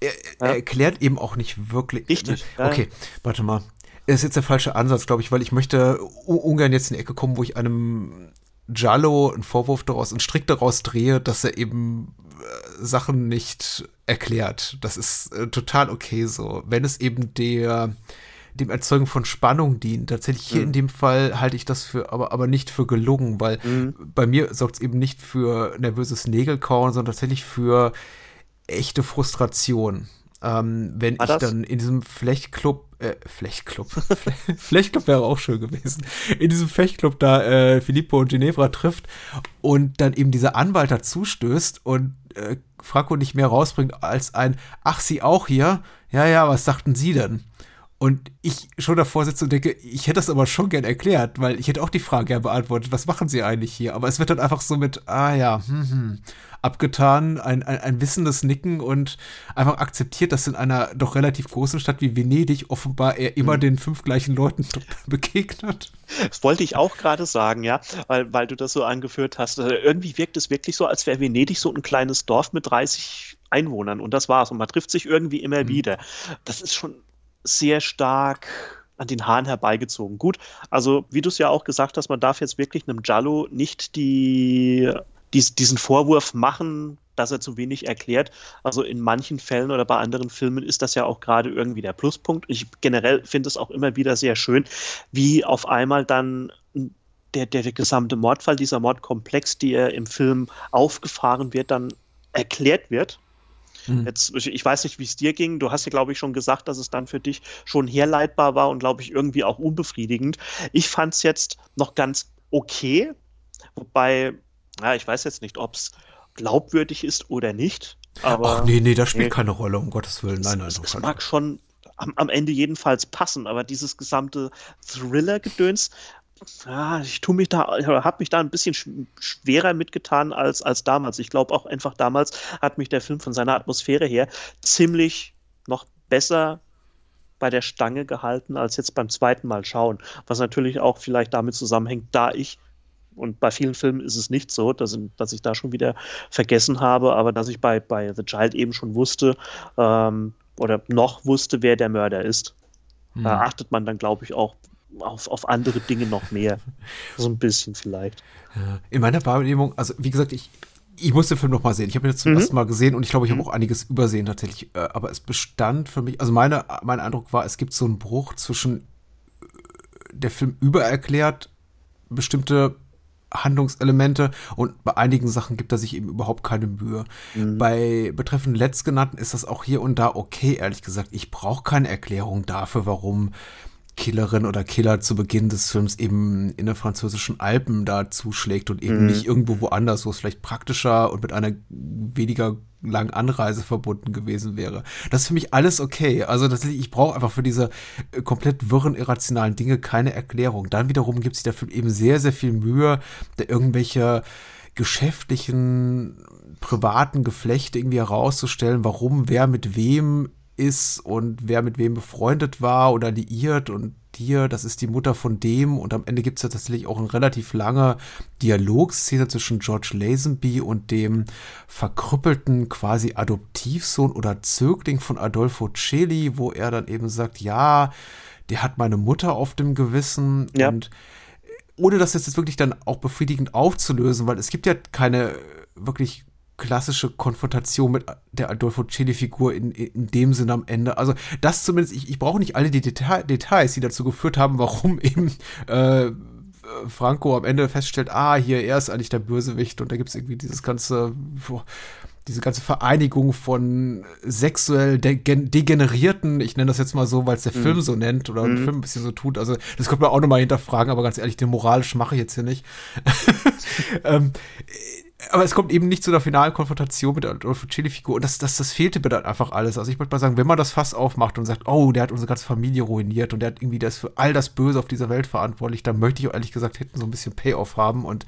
Er, er ja. erklärt eben auch nicht wirklich. Richtig. Ja. Okay, warte mal. Das ist jetzt der falsche Ansatz, glaube ich, weil ich möchte ungern jetzt in die Ecke kommen, wo ich einem Jallo einen Vorwurf daraus, einen Strick daraus drehe, dass er eben äh, Sachen nicht erklärt. Das ist äh, total okay so. Wenn es eben der dem Erzeugen von Spannung dient. Tatsächlich hier mhm. in dem Fall halte ich das für, aber, aber nicht für gelungen, weil mhm. bei mir sorgt es eben nicht für nervöses Nägelkauen, sondern tatsächlich für echte Frustration. Ähm, wenn War ich das? dann in diesem Flechtclub, äh, Flechtclub, Flechtclub wäre auch schön gewesen, in diesem Fechtclub da äh, Filippo und Ginevra trifft und dann eben dieser Anwalt dazu stößt und äh, Franco nicht mehr rausbringt als ein, ach, sie auch hier? Ja, ja, was sagten Sie denn? Und ich schon davor sitze und denke, ich hätte das aber schon gern erklärt, weil ich hätte auch die Frage gern beantwortet, was machen Sie eigentlich hier? Aber es wird dann einfach so mit, ah ja, hm, hm, abgetan, ein, ein, ein wissendes Nicken und einfach akzeptiert, dass in einer doch relativ großen Stadt wie Venedig offenbar er immer mhm. den fünf gleichen Leuten begegnet. Das wollte ich auch gerade sagen, ja, weil, weil du das so angeführt hast. Also irgendwie wirkt es wirklich so, als wäre Venedig so ein kleines Dorf mit 30 Einwohnern und das war's. Und man trifft sich irgendwie immer mhm. wieder. Das ist schon sehr stark an den Haaren herbeigezogen. Gut, also wie du es ja auch gesagt hast, man darf jetzt wirklich einem Jallo nicht die, dies, diesen Vorwurf machen, dass er zu wenig erklärt. Also in manchen Fällen oder bei anderen Filmen ist das ja auch gerade irgendwie der Pluspunkt. Ich generell finde es auch immer wieder sehr schön, wie auf einmal dann der, der, gesamte Mordfall, dieser Mordkomplex, der im Film aufgefahren wird, dann erklärt wird Mhm. Jetzt, ich weiß nicht, wie es dir ging. Du hast ja, glaube ich, schon gesagt, dass es dann für dich schon herleitbar war und, glaube ich, irgendwie auch unbefriedigend. Ich fand es jetzt noch ganz okay, wobei, ja, ich weiß jetzt nicht, ob es glaubwürdig ist oder nicht. Aber, Ach nee, nee, das spielt nee, keine Rolle, um Gottes Willen. Nein, nein. Es, es mag schon am, am, Ende jedenfalls passen, aber dieses gesamte Thriller-Gedöns ja, ich tue mich da, habe mich da ein bisschen schwerer mitgetan als, als damals. Ich glaube auch einfach damals hat mich der Film von seiner Atmosphäre her ziemlich noch besser bei der Stange gehalten als jetzt beim zweiten Mal schauen. Was natürlich auch vielleicht damit zusammenhängt, da ich und bei vielen Filmen ist es nicht so, dass, dass ich da schon wieder vergessen habe, aber dass ich bei, bei The Child eben schon wusste ähm, oder noch wusste, wer der Mörder ist. Hm. Da achtet man dann, glaube ich, auch auf, auf andere Dinge noch mehr. so ein bisschen vielleicht. In meiner Wahrnehmung, also wie gesagt, ich, ich muss den Film noch mal sehen. Ich habe ihn jetzt zum mhm. ersten Mal gesehen und ich glaube, ich habe mhm. auch einiges übersehen tatsächlich. Äh, aber es bestand für mich, also meine, mein Eindruck war, es gibt so einen Bruch zwischen äh, der Film übererklärt bestimmte Handlungselemente und bei einigen Sachen gibt er sich eben überhaupt keine Mühe. Mhm. Bei betreffend letztgenannten ist das auch hier und da okay, ehrlich gesagt. Ich brauche keine Erklärung dafür, warum Killerin oder Killer zu Beginn des Films eben in den französischen Alpen da zuschlägt und eben mhm. nicht irgendwo woanders, wo es vielleicht praktischer und mit einer weniger langen Anreise verbunden gewesen wäre. Das ist für mich alles okay. Also tatsächlich, ich brauche einfach für diese äh, komplett wirren, irrationalen Dinge keine Erklärung. Dann wiederum gibt sich Film eben sehr, sehr viel Mühe, da irgendwelche geschäftlichen, privaten Geflechte irgendwie herauszustellen, warum wer mit wem ist und wer mit wem befreundet war oder liiert und dir, das ist die Mutter von dem und am Ende gibt es ja tatsächlich auch eine relativ lange Dialogszene zwischen George Lazenby und dem verkrüppelten quasi Adoptivsohn oder Zögling von Adolfo Celi, wo er dann eben sagt, ja, der hat meine Mutter auf dem Gewissen ja. und ohne das jetzt wirklich dann auch befriedigend aufzulösen, weil es gibt ja keine wirklich klassische Konfrontation mit der Adolfo Celi-Figur in, in dem Sinne am Ende. Also das zumindest, ich, ich brauche nicht alle die Deta Details, die dazu geführt haben, warum eben äh, Franco am Ende feststellt, ah, hier, er ist eigentlich der Bösewicht und da gibt es irgendwie dieses ganze, boah, diese ganze Vereinigung von sexuell de degenerierten, ich nenne das jetzt mal so, weil es der mhm. Film so nennt oder mhm. der Film ein bisschen so tut. Also das könnte man auch nochmal hinterfragen, aber ganz ehrlich, den moralisch mache ich jetzt hier nicht. ähm, aber es kommt eben nicht zu einer finalen Konfrontation mit der Adolfo Chili-Figur. Und das, das, das fehlte mir dann einfach alles. Also ich würde mal sagen, wenn man das Fass aufmacht und sagt, oh, der hat unsere ganze Familie ruiniert und der hat irgendwie das für all das Böse auf dieser Welt verantwortlich, dann möchte ich ehrlich gesagt hätten so ein bisschen Payoff haben und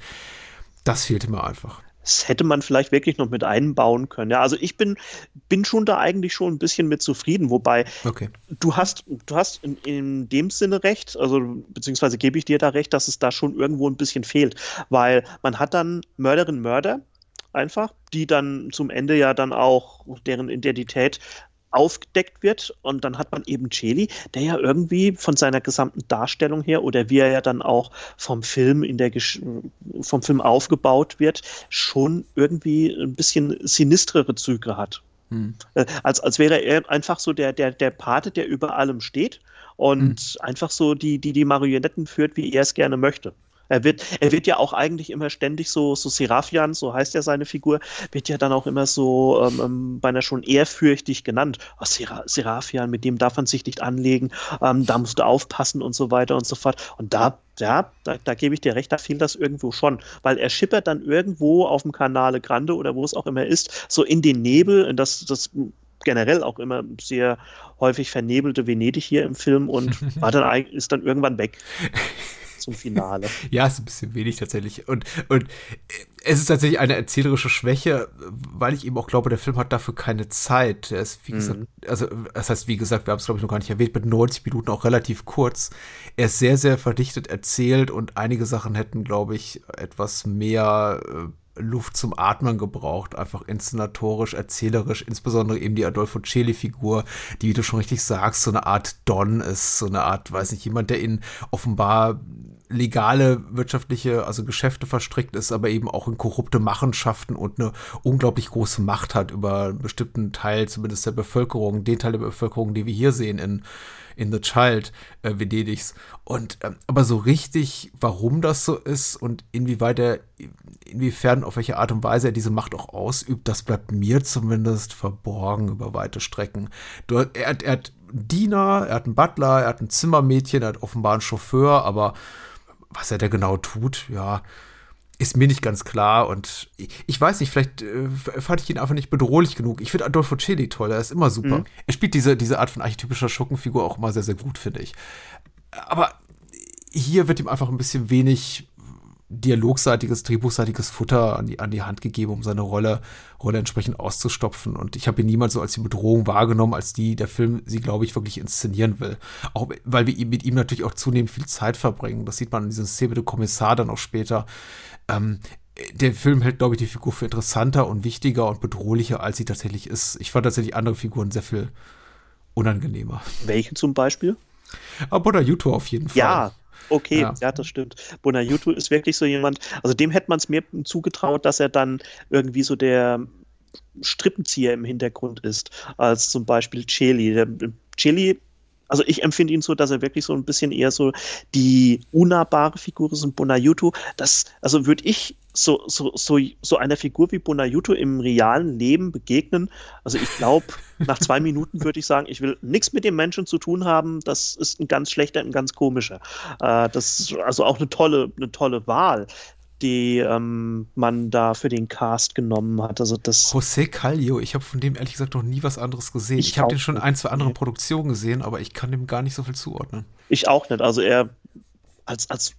das fehlte mir einfach das hätte man vielleicht wirklich noch mit einbauen können. Ja, also ich bin, bin schon da eigentlich schon ein bisschen mit zufrieden, wobei okay. du hast, du hast in, in dem Sinne recht, also beziehungsweise gebe ich dir da recht, dass es da schon irgendwo ein bisschen fehlt, weil man hat dann Mörderin, Mörder, einfach, die dann zum Ende ja dann auch deren Identität aufgedeckt wird und dann hat man eben Cheli, der ja irgendwie von seiner gesamten Darstellung her oder wie er ja dann auch vom Film in der Gesch vom Film aufgebaut wird, schon irgendwie ein bisschen sinistrere Züge hat. Hm. Äh, als, als wäre er einfach so der, der, der Pate, der über allem steht und mhm. einfach so die, die, die Marionetten führt, wie er es gerne möchte. Er wird, er wird ja auch eigentlich immer ständig so, so Serafian, so heißt ja seine Figur, wird ja dann auch immer so ähm, ähm beinahe schon ehrfürchtig genannt. Oh, Sera Serafian, mit dem darf man sich nicht anlegen, ähm, da musst du aufpassen und so weiter und so fort. Und da, ja, da, da gebe ich dir recht, da fehlt das irgendwo schon, weil er schippert dann irgendwo auf dem Kanale Grande oder wo es auch immer ist, so in den Nebel, in das, das generell auch immer sehr häufig vernebelte Venedig hier im Film und war dann ist dann irgendwann weg zum Finale. ja, ist ein bisschen wenig tatsächlich. Und, und es ist tatsächlich eine erzählerische Schwäche, weil ich eben auch glaube, der Film hat dafür keine Zeit. Er ist, wie mhm. gesagt, also, das heißt, wie gesagt, wir haben es, glaube ich, noch gar nicht erwähnt, mit 90 Minuten auch relativ kurz. Er ist sehr, sehr verdichtet erzählt und einige Sachen hätten, glaube ich, etwas mehr äh, Luft zum Atmen gebraucht, einfach inszenatorisch, erzählerisch, insbesondere eben die Adolfo Celi-Figur, die, wie du schon richtig sagst, so eine Art Don ist, so eine Art, weiß nicht, jemand, der in offenbar legale wirtschaftliche, also Geschäfte verstrickt ist, aber eben auch in korrupte Machenschaften und eine unglaublich große Macht hat über einen bestimmten Teil, zumindest der Bevölkerung, den Teil der Bevölkerung, die wir hier sehen in in The Child äh, Venedigs. Und ähm, aber so richtig, warum das so ist und inwieweit er, inwiefern, auf welche Art und Weise er diese Macht auch ausübt, das bleibt mir zumindest verborgen über weite Strecken. Du, er, er hat Diener, er hat einen Butler, er hat ein Zimmermädchen, er hat offenbar einen Chauffeur, aber was er da genau tut, ja, ist mir nicht ganz klar und ich weiß nicht, vielleicht äh, fand ich ihn einfach nicht bedrohlich genug. Ich finde Adolfo Celi toll, er ist immer super. Mhm. Er spielt diese, diese Art von archetypischer Schurkenfigur auch immer sehr, sehr gut, finde ich. Aber hier wird ihm einfach ein bisschen wenig dialogseitiges, drehbuchseitiges Futter an die, an die Hand gegeben, um seine Rolle, Rolle entsprechend auszustopfen. Und ich habe ihn niemals so als die Bedrohung wahrgenommen, als die der Film sie, glaube ich, wirklich inszenieren will. Auch weil wir mit ihm natürlich auch zunehmend viel Zeit verbringen. Das sieht man in dieser Szene mit dem Kommissar dann auch später ähm, der Film hält, glaube ich, die Figur für interessanter und wichtiger und bedrohlicher, als sie tatsächlich ist. Ich fand tatsächlich andere Figuren sehr viel unangenehmer. Welche zum Beispiel? Aber Yuto auf jeden Fall. Ja, okay, ja. ja, das stimmt. Bonayuto ist wirklich so jemand, also dem hätte man es mir zugetraut, dass er dann irgendwie so der Strippenzieher im Hintergrund ist, als zum Beispiel Cheli. Der Cheli also ich empfinde ihn so, dass er wirklich so ein bisschen eher so die unnahbare Figur ist und Bonayuto, das, also würde ich so, so, so, so einer Figur wie Bonayuto im realen Leben begegnen, also ich glaube, nach zwei Minuten würde ich sagen, ich will nichts mit dem Menschen zu tun haben, das ist ein ganz schlechter, ein ganz komischer. Äh, das ist also auch eine tolle, eine tolle Wahl die ähm, man da für den Cast genommen hat. Also das José Callio, ich habe von dem ehrlich gesagt noch nie was anderes gesehen. Ich, ich habe den schon ein, zwei andere Produktionen gesehen, aber ich kann dem gar nicht so viel zuordnen. Ich auch nicht. Also er als, als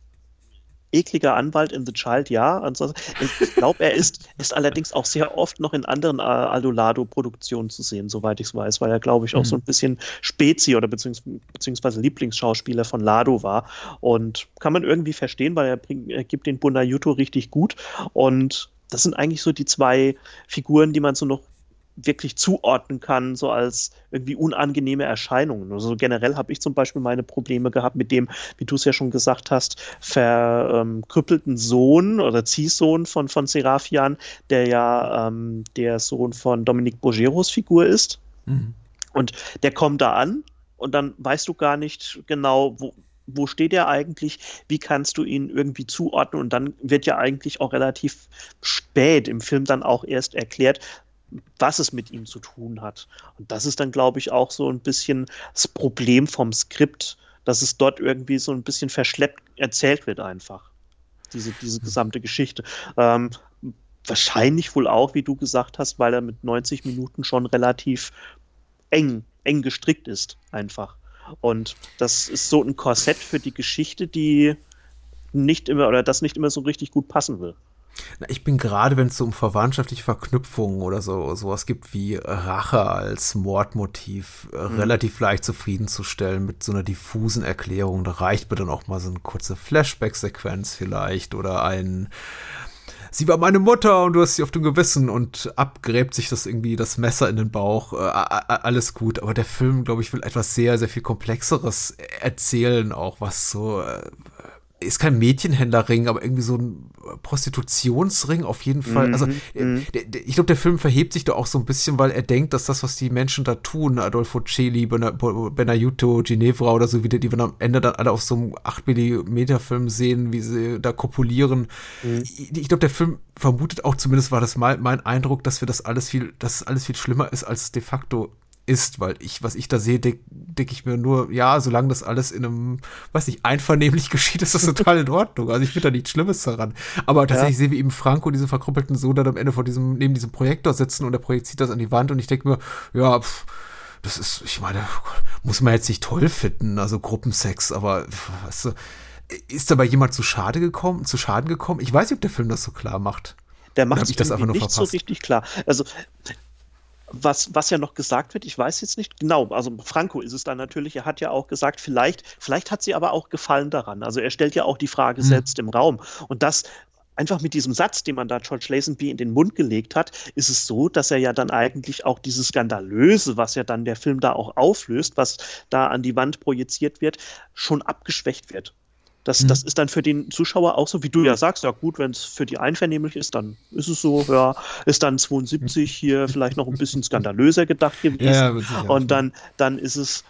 ekliger Anwalt in The Child, ja. Ansonsten, ich glaube, er ist, ist allerdings auch sehr oft noch in anderen äh, Aldolado-Produktionen zu sehen, soweit ich es weiß, weil er, glaube ich, auch mhm. so ein bisschen Spezi oder beziehungs beziehungsweise Lieblingsschauspieler von Lado war. Und kann man irgendwie verstehen, weil er, bringt, er gibt den Bunayuto richtig gut. Und das sind eigentlich so die zwei Figuren, die man so noch wirklich zuordnen kann, so als irgendwie unangenehme Erscheinungen. Also generell habe ich zum Beispiel meine Probleme gehabt mit dem, wie du es ja schon gesagt hast, verkrüppelten Sohn oder Ziehsohn von, von Serafian, der ja ähm, der Sohn von Dominique Bogeros Figur ist. Mhm. Und der kommt da an und dann weißt du gar nicht genau, wo, wo steht er eigentlich, wie kannst du ihn irgendwie zuordnen und dann wird ja eigentlich auch relativ spät im Film dann auch erst erklärt, was es mit ihm zu tun hat. Und das ist dann, glaube ich, auch so ein bisschen das Problem vom Skript, dass es dort irgendwie so ein bisschen verschleppt erzählt wird einfach. Diese, diese gesamte Geschichte. Ähm, wahrscheinlich wohl auch, wie du gesagt hast, weil er mit 90 Minuten schon relativ eng, eng gestrickt ist, einfach. Und das ist so ein Korsett für die Geschichte, die nicht immer oder das nicht immer so richtig gut passen will. Na, ich bin gerade, wenn es so um verwandtschaftliche Verknüpfungen oder so sowas gibt wie Rache als Mordmotiv, äh, mhm. relativ leicht zufriedenzustellen mit so einer diffusen Erklärung. Da reicht mir dann auch mal so eine kurze Flashback-Sequenz vielleicht oder ein Sie war meine Mutter und du hast sie auf dem Gewissen und abgräbt sich das irgendwie das Messer in den Bauch. Äh, alles gut, aber der Film, glaube ich, will etwas sehr, sehr viel komplexeres erzählen, auch was so äh, ist kein Mädchenhändlerring, aber irgendwie so ein Prostitutionsring auf jeden Fall. Also, mhm. Also mhm. der, der, ich glaube, der Film verhebt sich da auch so ein bisschen, weil er denkt, dass das, was die Menschen da tun, Adolfo Celi, Benajuto, Ginevra oder so, wie die, die wir am Ende dann alle auf so einem 8 mm Film sehen, wie sie da kopulieren. Mhm. Ich, ich glaube, der Film vermutet auch, zumindest war das mal mein Eindruck, dass wir das alles viel, dass alles viel schlimmer ist, als es de facto ist, weil ich, was ich da sehe, denke denk ich mir nur, ja, solange das alles in einem, weiß nicht, einvernehmlich geschieht, ist das total in Ordnung. Also ich finde da nichts Schlimmes daran. Aber tatsächlich ja. sehe wie eben Franco, diese verkrüppelten Sohn, dann am Ende vor diesem, neben diesem Projektor sitzen und der projiziert das an die Wand und ich denke mir, ja, pff, das ist, ich meine, muss man jetzt nicht toll finden, also Gruppensex, aber weißt du, ist dabei jemand zu Schade gekommen, zu Schaden gekommen? Ich weiß nicht, ob der Film das so klar macht. Der macht es nicht verpasst? so richtig klar. Also was, was ja noch gesagt wird, ich weiß jetzt nicht genau, also Franco ist es dann natürlich, er hat ja auch gesagt, vielleicht, vielleicht hat sie aber auch Gefallen daran. Also er stellt ja auch die Frage mhm. selbst im Raum. Und das einfach mit diesem Satz, den man da George Lazenby in den Mund gelegt hat, ist es so, dass er ja dann eigentlich auch dieses Skandalöse, was ja dann der Film da auch auflöst, was da an die Wand projiziert wird, schon abgeschwächt wird. Das, mhm. das ist dann für den Zuschauer auch so, wie du ja sagst, ja gut, wenn es für die einvernehmlich ist, dann ist es so, ja, ist dann 72 hier vielleicht noch ein bisschen skandalöser gedacht gewesen. Ja, und dann, dann ist es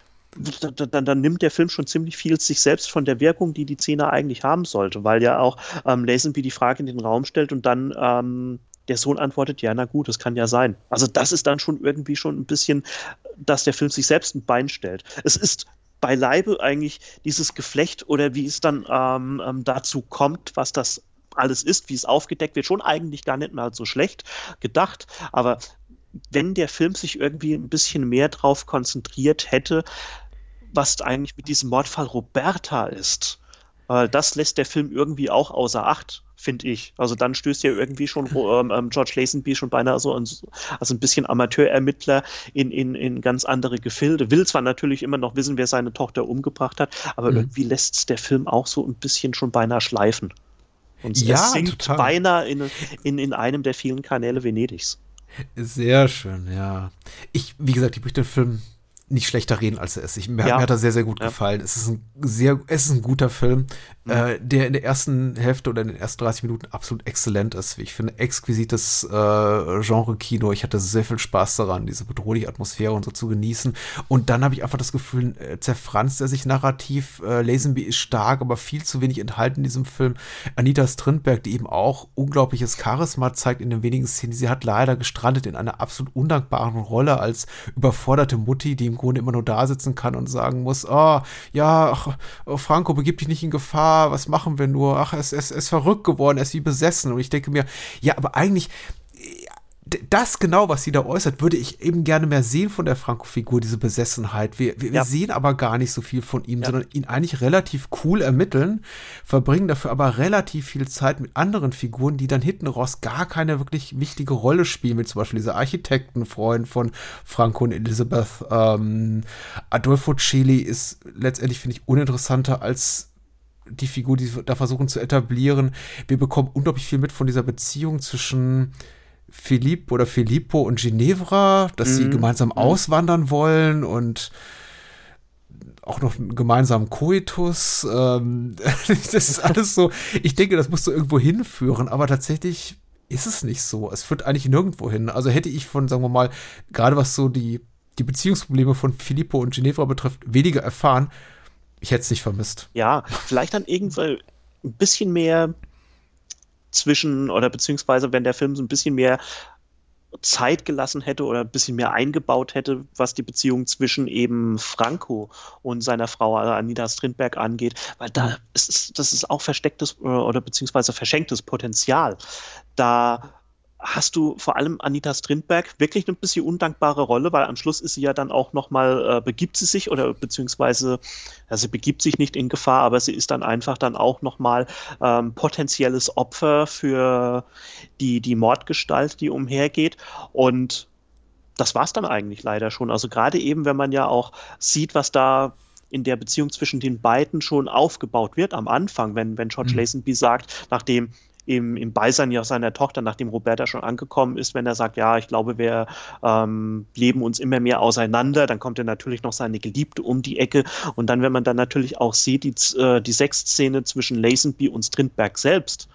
dann, dann, nimmt der Film schon ziemlich viel sich selbst von der Wirkung, die die Szene eigentlich haben sollte, weil ja auch ähm, Lazenby die Frage in den Raum stellt und dann ähm, der Sohn antwortet, ja, na gut, das kann ja sein. Also das ist dann schon irgendwie schon ein bisschen, dass der Film sich selbst ein Bein stellt. Es ist beileibe eigentlich dieses Geflecht oder wie es dann ähm, ähm, dazu kommt, was das alles ist, wie es aufgedeckt wird, schon eigentlich gar nicht mal so schlecht gedacht. Aber wenn der Film sich irgendwie ein bisschen mehr drauf konzentriert hätte, was eigentlich mit diesem Mordfall Roberta ist, äh, das lässt der Film irgendwie auch außer Acht finde ich. Also dann stößt ja irgendwie schon ähm, ähm, George Lazenby schon beinahe so ein, also ein bisschen Amateurermittler in, in, in ganz andere Gefilde. Will zwar natürlich immer noch wissen, wer seine Tochter umgebracht hat, aber mhm. irgendwie lässt der Film auch so ein bisschen schon beinahe schleifen. Und ja, es sinkt total. beinahe in, in, in einem der vielen Kanäle Venedigs. Sehr schön, ja. Ich, wie gesagt, ich möchte den Film nicht schlechter reden, als er ist. Ich, mir, ja. mir hat er sehr, sehr gut ja. gefallen. Es ist ein sehr, es ist ein guter Film, mhm. äh, der in der ersten Hälfte oder in den ersten 30 Minuten absolut exzellent ist. Ich finde exquisites äh, Genre-Kino. Ich hatte sehr viel Spaß daran, diese bedrohliche Atmosphäre und so zu genießen. Und dann habe ich einfach das Gefühl, äh, zerfranst er sich narrativ. Äh, Lazenby ist stark, aber viel zu wenig enthalten in diesem Film. Anita Strindberg, die eben auch unglaubliches Charisma zeigt in den wenigen Szenen, sie hat leider gestrandet in einer absolut undankbaren Rolle als überforderte Mutti, die im Grunde immer nur da sitzen kann und sagen muss, oh, ja, Franco, begib dich nicht in Gefahr, was machen wir nur? Ach, es, es, es ist verrückt geworden, er ist wie besessen. Und ich denke mir, ja, aber eigentlich das genau, was sie da äußert, würde ich eben gerne mehr sehen von der Franco-Figur, diese Besessenheit. Wir, wir, ja. wir, sehen aber gar nicht so viel von ihm, ja. sondern ihn eigentlich relativ cool ermitteln, verbringen dafür aber relativ viel Zeit mit anderen Figuren, die dann hinten raus gar keine wirklich wichtige Rolle spielen, wie zum Beispiel dieser Architektenfreund von Franco und Elisabeth. Ähm, Adolfo Celi ist letztendlich, finde ich, uninteressanter als die Figur, die da versuchen zu etablieren. Wir bekommen unglaublich viel mit von dieser Beziehung zwischen Philippe oder Filippo und Ginevra, dass mhm. sie gemeinsam mhm. auswandern wollen und auch noch einen gemeinsamen Koitus. Ähm, das ist alles so. Ich denke, das musst du irgendwo hinführen, aber tatsächlich ist es nicht so. Es führt eigentlich nirgendwo hin. Also hätte ich von, sagen wir mal, gerade was so die, die Beziehungsprobleme von Filippo und Ginevra betrifft, weniger erfahren, ich hätte es nicht vermisst. Ja, vielleicht dann irgendwann ein bisschen mehr zwischen oder beziehungsweise wenn der Film so ein bisschen mehr Zeit gelassen hätte oder ein bisschen mehr eingebaut hätte, was die Beziehung zwischen eben Franco und seiner Frau also Anita Strindberg angeht, weil da ist das ist auch verstecktes oder beziehungsweise verschenktes Potenzial. Da hast du vor allem Anita Strindberg wirklich eine bisschen undankbare Rolle, weil am Schluss ist sie ja dann auch nochmal, äh, begibt sie sich oder beziehungsweise, ja, sie begibt sich nicht in Gefahr, aber sie ist dann einfach dann auch nochmal ähm, potenzielles Opfer für die, die Mordgestalt, die umhergeht und das war's dann eigentlich leider schon. Also gerade eben, wenn man ja auch sieht, was da in der Beziehung zwischen den beiden schon aufgebaut wird am Anfang, wenn, wenn George mhm. Lazenby sagt, nachdem im, im Beisein ja seiner Tochter, nachdem Roberta schon angekommen ist, wenn er sagt, ja, ich glaube, wir ähm, leben uns immer mehr auseinander, dann kommt er natürlich noch seine Geliebte um die Ecke. Und dann, wenn man dann natürlich auch sieht, die, äh, die Sexszene zwischen Lazenby und Strindberg selbst,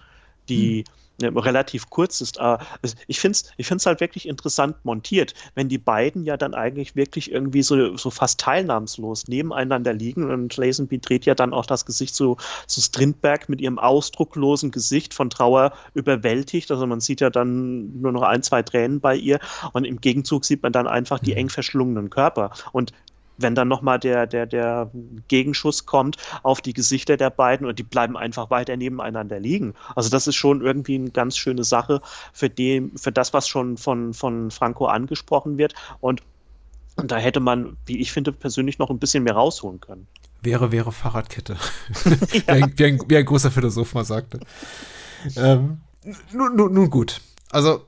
die hm relativ kurz ist. Aber ich finde es ich find's halt wirklich interessant montiert, wenn die beiden ja dann eigentlich wirklich irgendwie so, so fast teilnahmslos nebeneinander liegen und Lazenby dreht ja dann auch das Gesicht zu, zu Strindberg mit ihrem ausdrucklosen Gesicht von Trauer überwältigt. Also man sieht ja dann nur noch ein, zwei Tränen bei ihr und im Gegenzug sieht man dann einfach die mhm. eng verschlungenen Körper. Und wenn dann nochmal der, der, der Gegenschuss kommt auf die Gesichter der beiden und die bleiben einfach weiter nebeneinander liegen. Also das ist schon irgendwie eine ganz schöne Sache für, die, für das, was schon von, von Franco angesprochen wird. Und, und da hätte man, wie ich finde, persönlich noch ein bisschen mehr rausholen können. Wäre, wäre Fahrradkette. ja. wie, ein, wie, ein, wie, ein, großer Philosoph mal sagte. ähm, nun, nun, nun gut. Also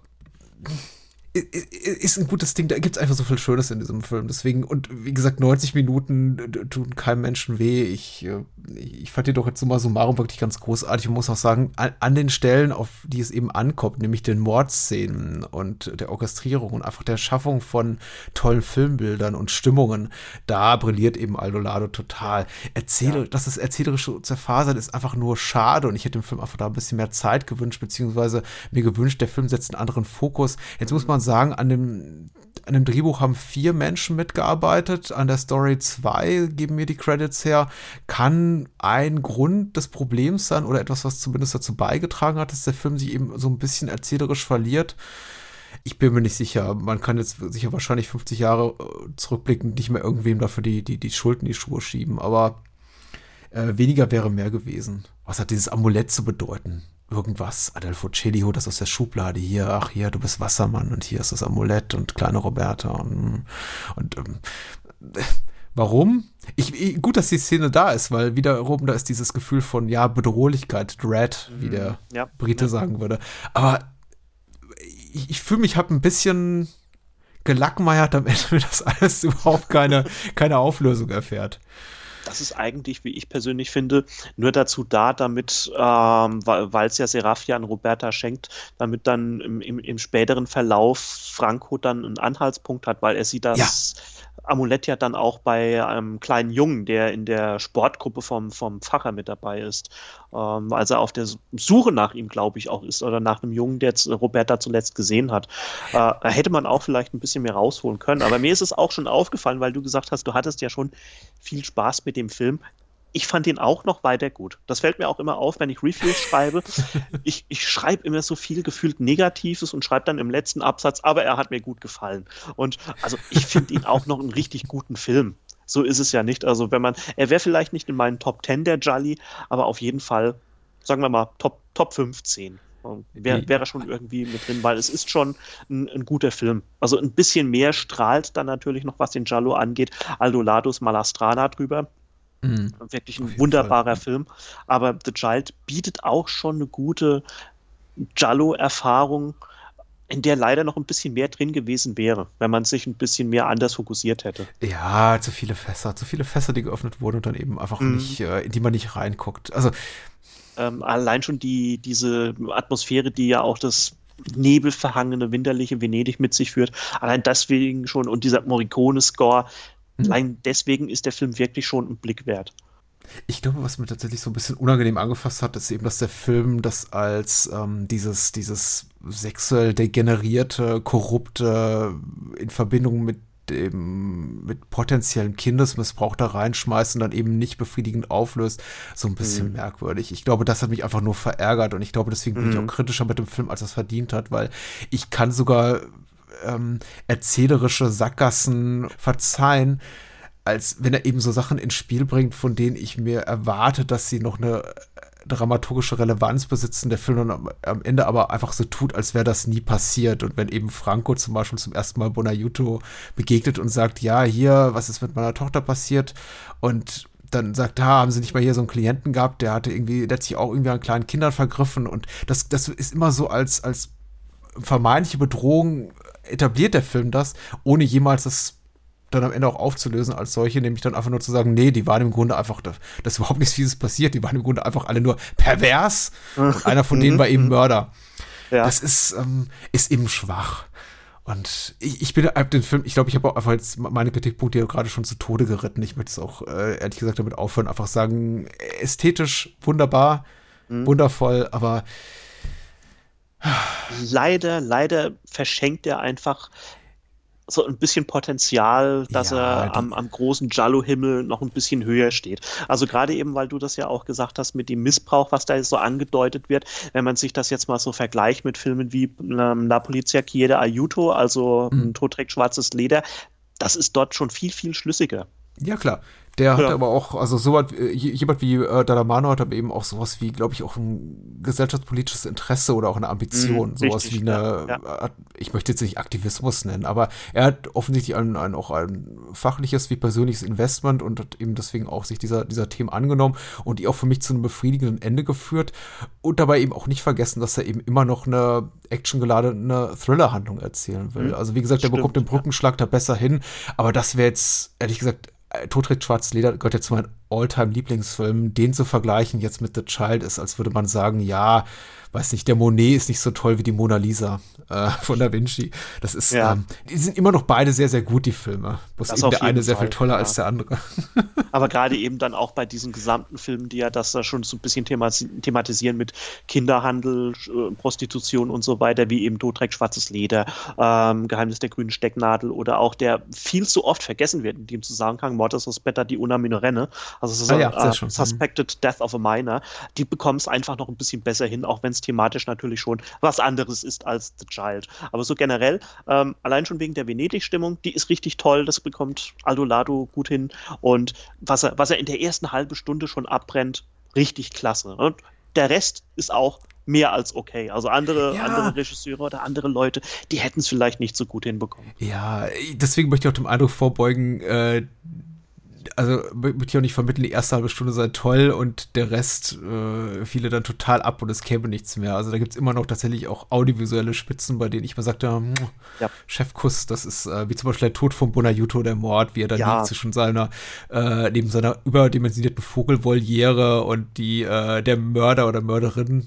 ist ein gutes Ding. Da gibt es einfach so viel Schönes in diesem Film. Deswegen, und wie gesagt, 90 Minuten tun keinem Menschen weh. Ich, äh, ich fand die doch jetzt summa summarum wirklich ganz großartig und muss auch sagen, an, an, den Stellen, auf die es eben ankommt, nämlich den Mordszenen und der Orchestrierung und einfach der Schaffung von tollen Filmbildern und Stimmungen, da brilliert eben Aldolado total. Erzähle, ja. dass es erzählerisch zerfasert ist, einfach nur schade und ich hätte dem Film einfach da ein bisschen mehr Zeit gewünscht, beziehungsweise mir gewünscht, der Film setzt einen anderen Fokus. Jetzt muss man sagen, an dem, an dem Drehbuch haben vier Menschen mitgearbeitet, an der Story zwei geben mir die Credits her. Kann ein Grund des Problems sein oder etwas, was zumindest dazu beigetragen hat, dass der Film sich eben so ein bisschen erzählerisch verliert? Ich bin mir nicht sicher. Man kann jetzt sicher wahrscheinlich 50 Jahre äh, zurückblickend nicht mehr irgendwem dafür die, die, die Schuld in die Schuhe schieben, aber äh, weniger wäre mehr gewesen. Was hat dieses Amulett zu bedeuten? Irgendwas. Adelfo Celli holt das aus der Schublade. Hier, ach, hier, du bist Wassermann und hier ist das Amulett und kleine Roberta und, und ähm, warum? Ich, gut, dass die Szene da ist, weil wiederum da ist dieses Gefühl von, ja, Bedrohlichkeit, Dread, wie der mhm. ja, Brite ja. sagen würde. Aber ich, ich fühle mich, hab ein bisschen gelackmeiert am Ende, dass alles überhaupt keine, keine Auflösung erfährt das ist eigentlich, wie ich persönlich finde, nur dazu da, damit, ähm, weil es ja Serafia an Roberta schenkt, damit dann im, im, im, späteren Verlauf Franco dann einen Anhaltspunkt hat, weil er sieht das. Ja Amulett ja dann auch bei einem kleinen Jungen, der in der Sportgruppe vom, vom Pfarrer mit dabei ist. Ähm, als er auf der Suche nach ihm, glaube ich, auch ist, oder nach einem Jungen, der Roberta zuletzt gesehen hat. Äh, da hätte man auch vielleicht ein bisschen mehr rausholen können. Aber mir ist es auch schon aufgefallen, weil du gesagt hast, du hattest ja schon viel Spaß mit dem Film ich fand ihn auch noch weiter gut. Das fällt mir auch immer auf, wenn ich Reviews schreibe. Ich, ich schreibe immer so viel gefühlt Negatives und schreibe dann im letzten Absatz, aber er hat mir gut gefallen. Und also ich finde ihn auch noch einen richtig guten Film. So ist es ja nicht. Also wenn man, er wäre vielleicht nicht in meinen Top 10 der Jolly, aber auf jeden Fall, sagen wir mal, Top, Top 15. Wäre wär schon irgendwie mit drin, weil es ist schon ein, ein, guter Film. Also ein bisschen mehr strahlt dann natürlich noch, was den Jallo angeht, Aldo Lados Malastrana drüber. Mhm. Wirklich ein wunderbarer Fall. Film. Aber The Child bietet auch schon eine gute Jallo-Erfahrung, in der leider noch ein bisschen mehr drin gewesen wäre, wenn man sich ein bisschen mehr anders fokussiert hätte. Ja, zu viele Fässer, zu viele Fässer, die geöffnet wurden und dann eben einfach mhm. nicht, äh, in die man nicht reinguckt. Also ähm, allein schon die, diese Atmosphäre, die ja auch das nebelverhangene, winterliche Venedig mit sich führt. Allein deswegen schon und dieser Morricone-Score, hm. Allein deswegen ist der Film wirklich schon ein Blick wert. Ich glaube, was mir tatsächlich so ein bisschen unangenehm angefasst hat, ist eben, dass der Film das als ähm, dieses, dieses sexuell degenerierte, korrupte in Verbindung mit dem, mit potenziellem Kindesmissbrauch da reinschmeißt und dann eben nicht befriedigend auflöst, so ein bisschen mhm. merkwürdig. Ich glaube, das hat mich einfach nur verärgert und ich glaube, deswegen bin ich mhm. auch kritischer mit dem Film, als es verdient hat, weil ich kann sogar ähm, erzählerische Sackgassen verzeihen, als wenn er eben so Sachen ins Spiel bringt, von denen ich mir erwarte, dass sie noch eine dramaturgische Relevanz besitzen, der Film dann am, Ende aber einfach so tut, als wäre das nie passiert. Und wenn eben Franco zum Beispiel zum ersten Mal Bonajuto begegnet und sagt, ja, hier, was ist mit meiner Tochter passiert? Und dann sagt, ha, haben sie nicht mal hier so einen Klienten gehabt, der hatte irgendwie letztlich auch irgendwie an kleinen Kindern vergriffen und das, das ist immer so als, als vermeintliche Bedrohung etabliert der Film das, ohne jemals das dann am Ende auch aufzulösen als solche, nämlich dann einfach nur zu sagen, nee, die waren im Grunde einfach, das ist überhaupt nichts Fieses passiert, die waren im Grunde einfach alle nur pervers und einer von denen war eben Mörder. Ja. Das ist, ähm, ist eben schwach. Und ich, ich bin hab den Film, ich glaube, ich habe auch einfach jetzt meine Kritikpunkte ja gerade schon zu Tode geritten. Ich möchte es auch äh, ehrlich gesagt damit aufhören, einfach sagen, ästhetisch wunderbar, mhm. wundervoll, aber leider, leider verschenkt er einfach so ein bisschen Potenzial, dass ja, er am, am großen Jallo-Himmel noch ein bisschen höher steht. Also gerade eben, weil du das ja auch gesagt hast mit dem Missbrauch, was da so angedeutet wird, wenn man sich das jetzt mal so vergleicht mit Filmen wie ähm, La Polizia Chiede Aiuto, also mhm. Tod trägt schwarzes Leder, das ist dort schon viel, viel schlüssiger. Ja, klar. Der ja. hat aber auch, also so was, äh, jemand wie äh, Dalamano hat aber eben auch sowas wie, glaube ich, auch ein gesellschaftspolitisches Interesse oder auch eine Ambition. Mm, sowas richtig, wie eine, ja, ja. ich möchte jetzt nicht Aktivismus nennen, aber er hat offensichtlich ein, ein, auch ein fachliches wie persönliches Investment und hat eben deswegen auch sich dieser, dieser Themen angenommen und die auch für mich zu einem befriedigenden Ende geführt und dabei eben auch nicht vergessen, dass er eben immer noch eine actiongeladene Thriller-Handlung erzählen will. Mm, also wie gesagt, er bekommt den Brückenschlag da besser hin, aber das wäre jetzt, ehrlich gesagt, äh, Tod schwarzes Leder gehört jetzt zu meinen All-Time-Lieblingsfilmen. Den zu vergleichen jetzt mit The Child ist, als würde man sagen, ja, weiß nicht, der Monet ist nicht so toll wie die Mona Lisa äh, von Da Vinci. Das ist, ja. ähm, die sind immer noch beide sehr, sehr gut, die Filme. Bloß eben der eine sehr Fall, viel toller ja. als der andere. Aber gerade eben dann auch bei diesen gesamten Filmen, die ja das da schon so ein bisschen thematisieren mit Kinderhandel, äh, Prostitution und so weiter, wie eben Todreck, Schwarzes Leder, ähm, Geheimnis der grünen Stecknadel oder auch der viel zu oft vergessen wird in dem Zusammenhang, Mortis Suspetta di una minorenne, also so ah, ja, uh, Suspected Death of a Minor, die bekommen es einfach noch ein bisschen besser hin, auch wenn es thematisch natürlich schon was anderes ist als The Child. Aber so generell, ähm, allein schon wegen der Venedig-Stimmung, die ist richtig toll, das bekommt Aldo Lado gut hin. Und was er, was er in der ersten halben Stunde schon abbrennt, richtig klasse. Und der Rest ist auch mehr als okay. Also andere, ja. andere Regisseure oder andere Leute, die hätten es vielleicht nicht so gut hinbekommen. Ja, deswegen möchte ich auch dem Eindruck vorbeugen, äh, also würde ich auch nicht vermitteln, die erste halbe Stunde sei toll und der Rest äh, fiele dann total ab und es käme nichts mehr. Also da gibt es immer noch tatsächlich auch audiovisuelle Spitzen, bei denen ich mal sagte, ja. Chefkuss, das ist äh, wie zum Beispiel der Tod von Bonajuto, der Mord, wie er da ja. liegt zwischen seiner, äh, neben seiner überdimensionierten Vogelvoliere und die, äh, der Mörder oder Mörderin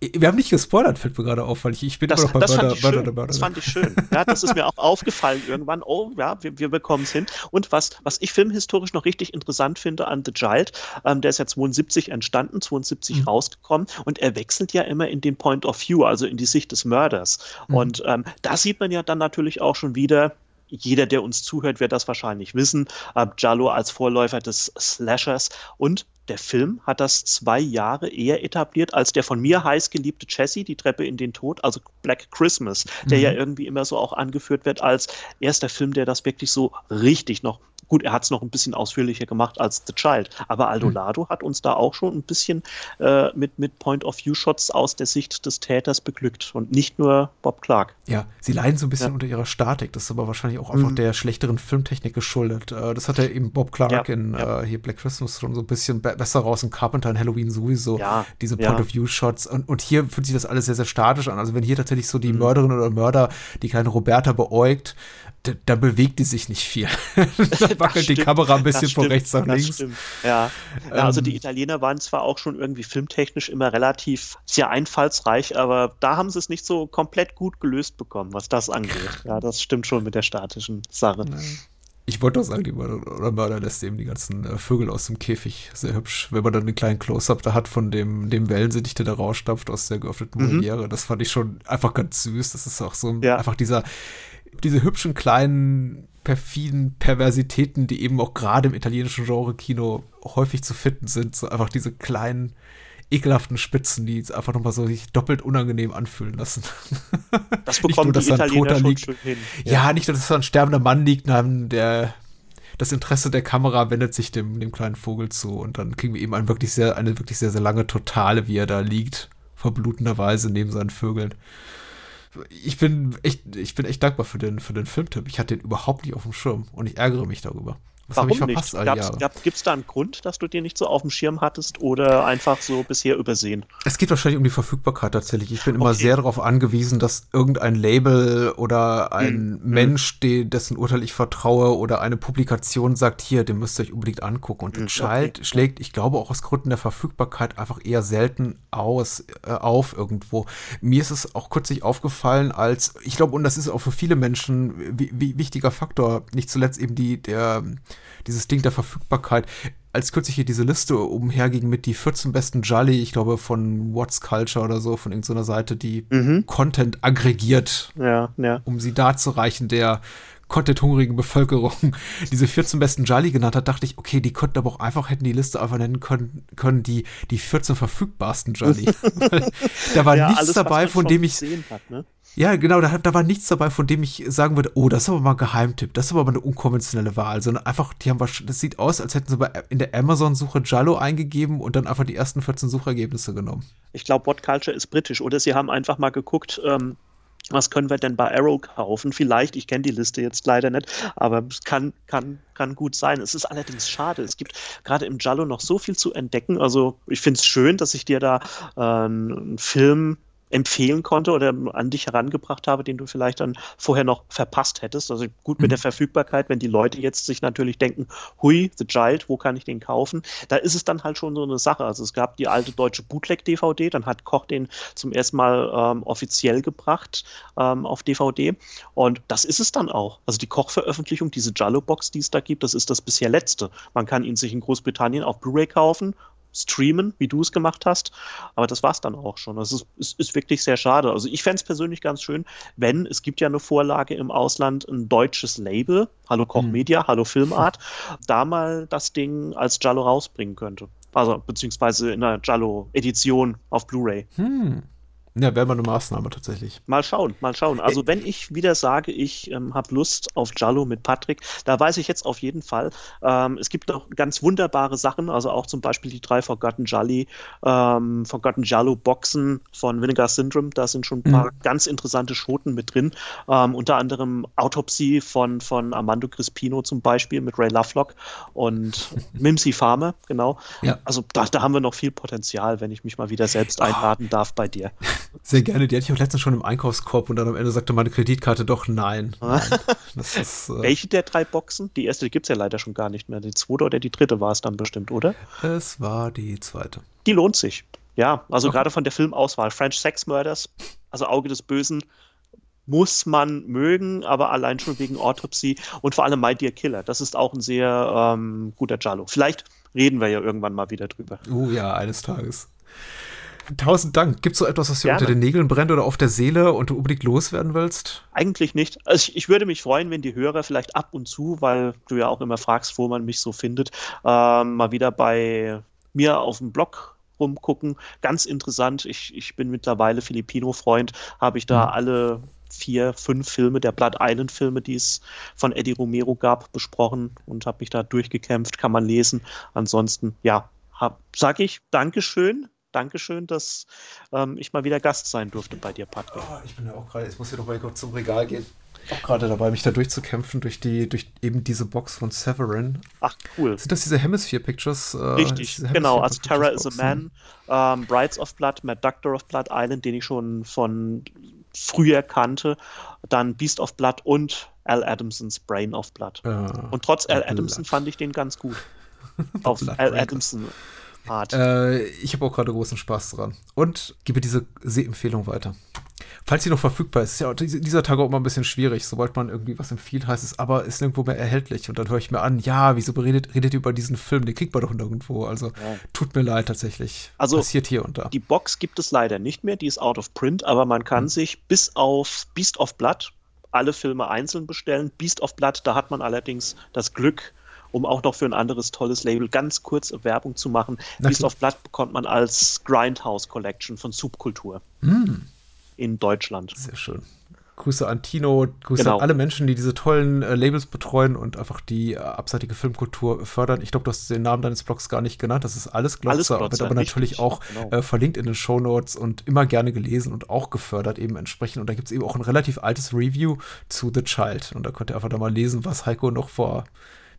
wir haben nicht gespoilert, fällt mir gerade auf, weil ich, ich bin das, immer noch bei das Mörder, fand Mörder, Mörder, Das fand ich schön. Ja, das ist mir auch aufgefallen irgendwann. Oh, ja, wir, wir bekommen es hin. Und was, was ich filmhistorisch noch richtig interessant finde an The Child, ähm, der ist ja 72 entstanden, 72 mhm. rausgekommen und er wechselt ja immer in den Point of View, also in die Sicht des Mörders. Mhm. Und ähm, da sieht man ja dann natürlich auch schon wieder, jeder, der uns zuhört, wird das wahrscheinlich wissen. Äh, Jallo als Vorläufer des Slashers und der Film hat das zwei Jahre eher etabliert als der von mir heiß geliebte Jesse, die Treppe in den Tod, also Black Christmas, der mhm. ja irgendwie immer so auch angeführt wird als erster Film, der das wirklich so richtig noch Gut, er hat es noch ein bisschen ausführlicher gemacht als The Child, aber Aldolado mhm. hat uns da auch schon ein bisschen äh, mit, mit Point-of-View-Shots aus der Sicht des Täters beglückt und nicht nur Bob Clark. Ja, sie leiden so ein bisschen ja. unter ihrer Statik, das ist aber wahrscheinlich auch einfach mhm. der schlechteren Filmtechnik geschuldet. Äh, das hat ja eben Bob Clark ja, in ja. Äh, hier Black Christmas schon so ein bisschen be besser raus, in Carpenter in Halloween sowieso, diese Point-of-View-Shots und, und hier fühlt sich das alles sehr, sehr statisch an. Also wenn hier tatsächlich so die mhm. Mörderin oder Mörder die kleine Roberta beäugt, da, da, bewegt die sich nicht viel. da wackelt die Kamera ein bisschen von rechts nach links. Ja. ja. also die ähm. Italiener waren zwar auch schon irgendwie filmtechnisch immer relativ sehr einfallsreich, aber da haben sie es nicht so komplett gut gelöst bekommen, was das angeht. Ja, das stimmt schon mit der statischen Sache. Ich wollte doch sagen, die Mörder, lässt eben die ganzen äh, Vögel aus dem Käfig. Sehr hübsch. Wenn man dann einen kleinen Close-Up da hat von dem, dem Wellensittich, der da rausstapft aus der geöffneten mhm. Moliere, das fand ich schon einfach ganz süß. Das ist auch so ja. einfach dieser diese hübschen kleinen perfiden Perversitäten, die eben auch gerade im italienischen Genre-Kino häufig zu finden sind. So einfach diese kleinen, ekelhaften Spitzen, die es einfach nochmal so sich doppelt unangenehm anfühlen lassen. Das bekommt nur, dass die Italiener schon liegt. Ja. ja. nicht, dass da ein sterbender Mann liegt, nein, der das Interesse der Kamera wendet sich dem, dem kleinen Vogel zu und dann kriegen wir eben ein wirklich sehr, eine wirklich sehr, sehr lange Totale, wie er da liegt, verblutenderweise neben seinen Vögeln ich bin echt, ich bin echt dankbar für den, für den Filmtipp. Ich hatte den überhaupt nicht auf dem Schirm und ich ärgere mich darüber. Das Warum verpasst, nicht? Gibt es da einen Grund, dass du dir nicht so auf dem Schirm hattest oder einfach so bisher übersehen? Es geht wahrscheinlich um die Verfügbarkeit tatsächlich. Ich bin immer okay. sehr darauf angewiesen, dass irgendein Label oder ein hm. Mensch, hm. dessen Urteil ich vertraue oder eine Publikation sagt, hier, den müsst ihr euch unbedingt angucken. Und hm. The Child okay. schlägt, ich glaube auch aus Gründen der Verfügbarkeit, einfach eher selten aus, äh, auf irgendwo. Mir ist es auch kürzlich aufgefallen, als, ich glaube, und das ist auch für viele Menschen wichtiger Faktor, nicht zuletzt eben die, der, dieses Ding der Verfügbarkeit. Als kürzlich hier diese Liste umherging mit die 14 besten Jolly, ich glaube von What's Culture oder so, von irgendeiner Seite, die mhm. Content aggregiert, ja, ja. um sie darzureichen, der content-hungrigen Bevölkerung diese 14 besten Jolly genannt hat, dachte ich, okay, die könnten aber auch einfach, hätten die Liste einfach nennen können, können die, die 14 verfügbarsten Jolly. da war ja, nichts alles, dabei, von dem ich. Hat, ne? Ja, genau, da, da war nichts dabei, von dem ich sagen würde, oh, das ist aber mal ein Geheimtipp, das ist aber mal eine unkonventionelle Wahl, sondern einfach, die haben was, das sieht aus, als hätten sie in der Amazon-Suche Jallo eingegeben und dann einfach die ersten 14 Suchergebnisse genommen. Ich glaube, What Culture ist britisch, oder sie haben einfach mal geguckt, ähm, was können wir denn bei Arrow kaufen? Vielleicht, ich kenne die Liste jetzt leider nicht, aber es kann, kann, kann gut sein. Es ist allerdings schade. Es gibt gerade im Jallo noch so viel zu entdecken. Also ich finde es schön, dass ich dir da äh, einen Film empfehlen konnte oder an dich herangebracht habe, den du vielleicht dann vorher noch verpasst hättest. Also gut mit der mhm. Verfügbarkeit, wenn die Leute jetzt sich natürlich denken, hui, The Child, wo kann ich den kaufen? Da ist es dann halt schon so eine Sache. Also es gab die alte deutsche Bootleg-DVD, dann hat Koch den zum ersten Mal ähm, offiziell gebracht ähm, auf DVD und das ist es dann auch. Also die Koch-Veröffentlichung, diese Jallo-Box, die es da gibt, das ist das bisher letzte. Man kann ihn sich in Großbritannien auf Blu-ray kaufen streamen, wie du es gemacht hast. Aber das war es dann auch schon. Das ist, ist, ist wirklich sehr schade. Also ich fände es persönlich ganz schön, wenn, es gibt ja eine Vorlage im Ausland, ein deutsches Label, Hallo Koch mhm. Media, Hallo Filmart, da mal das Ding als Jallo rausbringen könnte. Also beziehungsweise in einer Jallo-Edition auf Blu-ray. Hm. Ja, wäre mal eine Maßnahme tatsächlich. Mal schauen, mal schauen. Also wenn ich wieder sage, ich ähm, habe Lust auf Jallo mit Patrick, da weiß ich jetzt auf jeden Fall, ähm, es gibt noch ganz wunderbare Sachen, also auch zum Beispiel die drei Forgotten Jolly, ähm, Forgotten Jallo Boxen von Vinegar Syndrome, da sind schon ein paar mhm. ganz interessante Schoten mit drin, ähm, unter anderem Autopsy von, von Armando Crispino zum Beispiel mit Ray Lovelock und Mimsy Farmer, genau. Ja. Also da, da haben wir noch viel Potenzial, wenn ich mich mal wieder selbst einladen darf bei dir. Sehr gerne. Die hatte ich auch letztens schon im Einkaufskorb und dann am Ende sagte meine Kreditkarte doch nein. nein. Ist, äh Welche der drei Boxen? Die erste gibt es ja leider schon gar nicht mehr. Die zweite oder die dritte war es dann bestimmt, oder? Es war die zweite. Die lohnt sich. Ja, also okay. gerade von der Filmauswahl. French Sex Murders, also Auge des Bösen, muss man mögen, aber allein schon wegen Autopsy und vor allem My Dear Killer. Das ist auch ein sehr ähm, guter Jallo. Vielleicht reden wir ja irgendwann mal wieder drüber. Oh ja, eines Tages. Tausend Dank. Gibt es so etwas, was dir Gerne. unter den Nägeln brennt oder auf der Seele und du unbedingt loswerden willst? Eigentlich nicht. Also ich, ich, würde mich freuen, wenn die Hörer vielleicht ab und zu, weil du ja auch immer fragst, wo man mich so findet, ähm, mal wieder bei mir auf dem Blog rumgucken. Ganz interessant. Ich, ich bin mittlerweile Filipino-Freund, habe ich da mhm. alle vier, fünf Filme der Blood Island Filme, die es von Eddie Romero gab, besprochen und habe mich da durchgekämpft, kann man lesen. Ansonsten, ja, sage ich Dankeschön Dankeschön, dass ähm, ich mal wieder Gast sein durfte bei dir, Patrick. Oh, ich bin ja auch gerade, ich muss hier noch mal kurz zum Regal gehen. Auch gerade dabei, mich da durchzukämpfen durch die, durch eben diese Box von Severin. Ach, cool. Sind das diese Hemisphere Pictures? Äh, Richtig, Hemisphere genau. Also Terror is a Man, ähm, Brides of Blood, Mad Doctor of Blood Island, den ich schon von früher kannte. Dann Beast of Blood und Al Adamsons Brain of Blood. Ja, und trotz Al Adamson fand ich den ganz gut. Auf Al Adamson Art. Äh, ich habe auch gerade großen Spaß dran. Und gebe diese Sehempfehlung weiter. Falls sie noch verfügbar ist, ist ja dieser Tag auch immer ein bisschen schwierig, sobald man irgendwie was empfiehlt, heißt es, aber ist nirgendwo mehr erhältlich. Und dann höre ich mir an, ja, wieso redet, redet ihr über diesen Film? Den kriegt man doch nirgendwo. Also ja. tut mir leid tatsächlich. Also passiert hier und da. Die Box gibt es leider nicht mehr, die ist out of print, aber man kann hm. sich bis auf Beast of Blood alle Filme einzeln bestellen. Beast of Blood, da hat man allerdings das Glück, um auch noch für ein anderes tolles Label ganz kurz Werbung zu machen. Na, Beast of Blood bekommt man als Grindhouse Collection von Subkultur mm. in Deutschland. Sehr schön. Grüße an Tino, Grüße genau. an alle Menschen, die diese tollen äh, Labels betreuen und einfach die äh, abseitige Filmkultur fördern. Ich glaube, du hast den Namen deines Blogs gar nicht genannt. Das ist alles Glotzer, alles wird aber natürlich auch genau. äh, verlinkt in den Show Notes und immer gerne gelesen und auch gefördert eben entsprechend. Und da gibt es eben auch ein relativ altes Review zu The Child. Und da könnt ihr einfach da mal lesen, was Heiko noch vor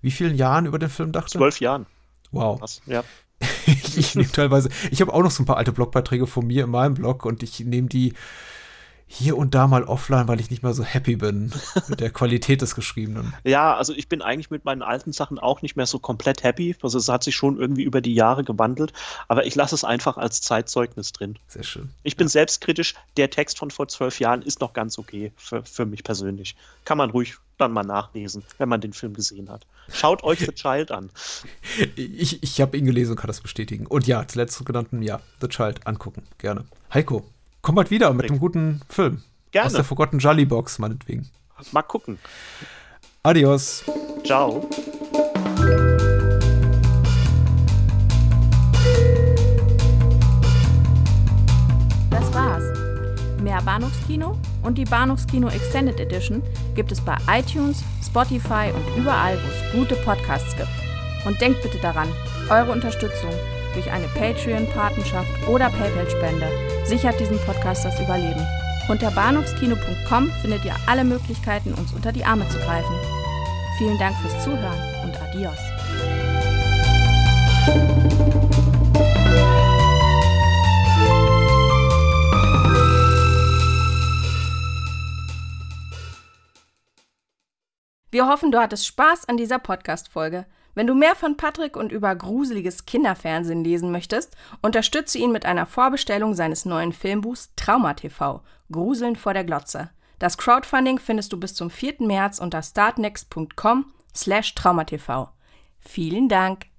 wie vielen Jahren über den Film dachte? Zwölf Jahren. Wow. Was? Ja. ich, ich nehme teilweise, ich habe auch noch so ein paar alte Blogbeiträge von mir in meinem Blog und ich nehme die hier und da mal offline, weil ich nicht mehr so happy bin mit der Qualität des Geschriebenen. Ja, also ich bin eigentlich mit meinen alten Sachen auch nicht mehr so komplett happy. Also es hat sich schon irgendwie über die Jahre gewandelt, aber ich lasse es einfach als Zeitzeugnis drin. Sehr schön. Ich bin selbstkritisch. Der Text von vor zwölf Jahren ist noch ganz okay für, für mich persönlich. Kann man ruhig dann mal nachlesen, wenn man den Film gesehen hat. Schaut euch The Child an. Ich, ich habe ihn gelesen und kann das bestätigen. Und ja, zuletzt genannten, ja, The Child angucken. Gerne. Heiko, komm bald wieder mit einem guten Film. Gerne. Aus der Forgotten Jolly Box, meinetwegen. Mal gucken. Adios. Ciao. Das war's. Mehr Bahnhofskino und die Bahnhofskino Extended Edition gibt es bei iTunes, Spotify und überall, wo es gute Podcasts gibt. Und denkt bitte daran, eure Unterstützung durch eine Patreon-Patenschaft oder PayPal-Spende sichert diesem Podcast das Überleben. Unter bahnhofskino.com findet ihr alle Möglichkeiten, uns unter die Arme zu greifen. Vielen Dank fürs Zuhören und adios. Wir hoffen, du hattest Spaß an dieser Podcast-Folge. Wenn du mehr von Patrick und über gruseliges Kinderfernsehen lesen möchtest, unterstütze ihn mit einer Vorbestellung seines neuen Filmbuchs Trauma TV – Gruseln vor der Glotze. Das Crowdfunding findest du bis zum 4. März unter startnext.com slash traumatv. Vielen Dank!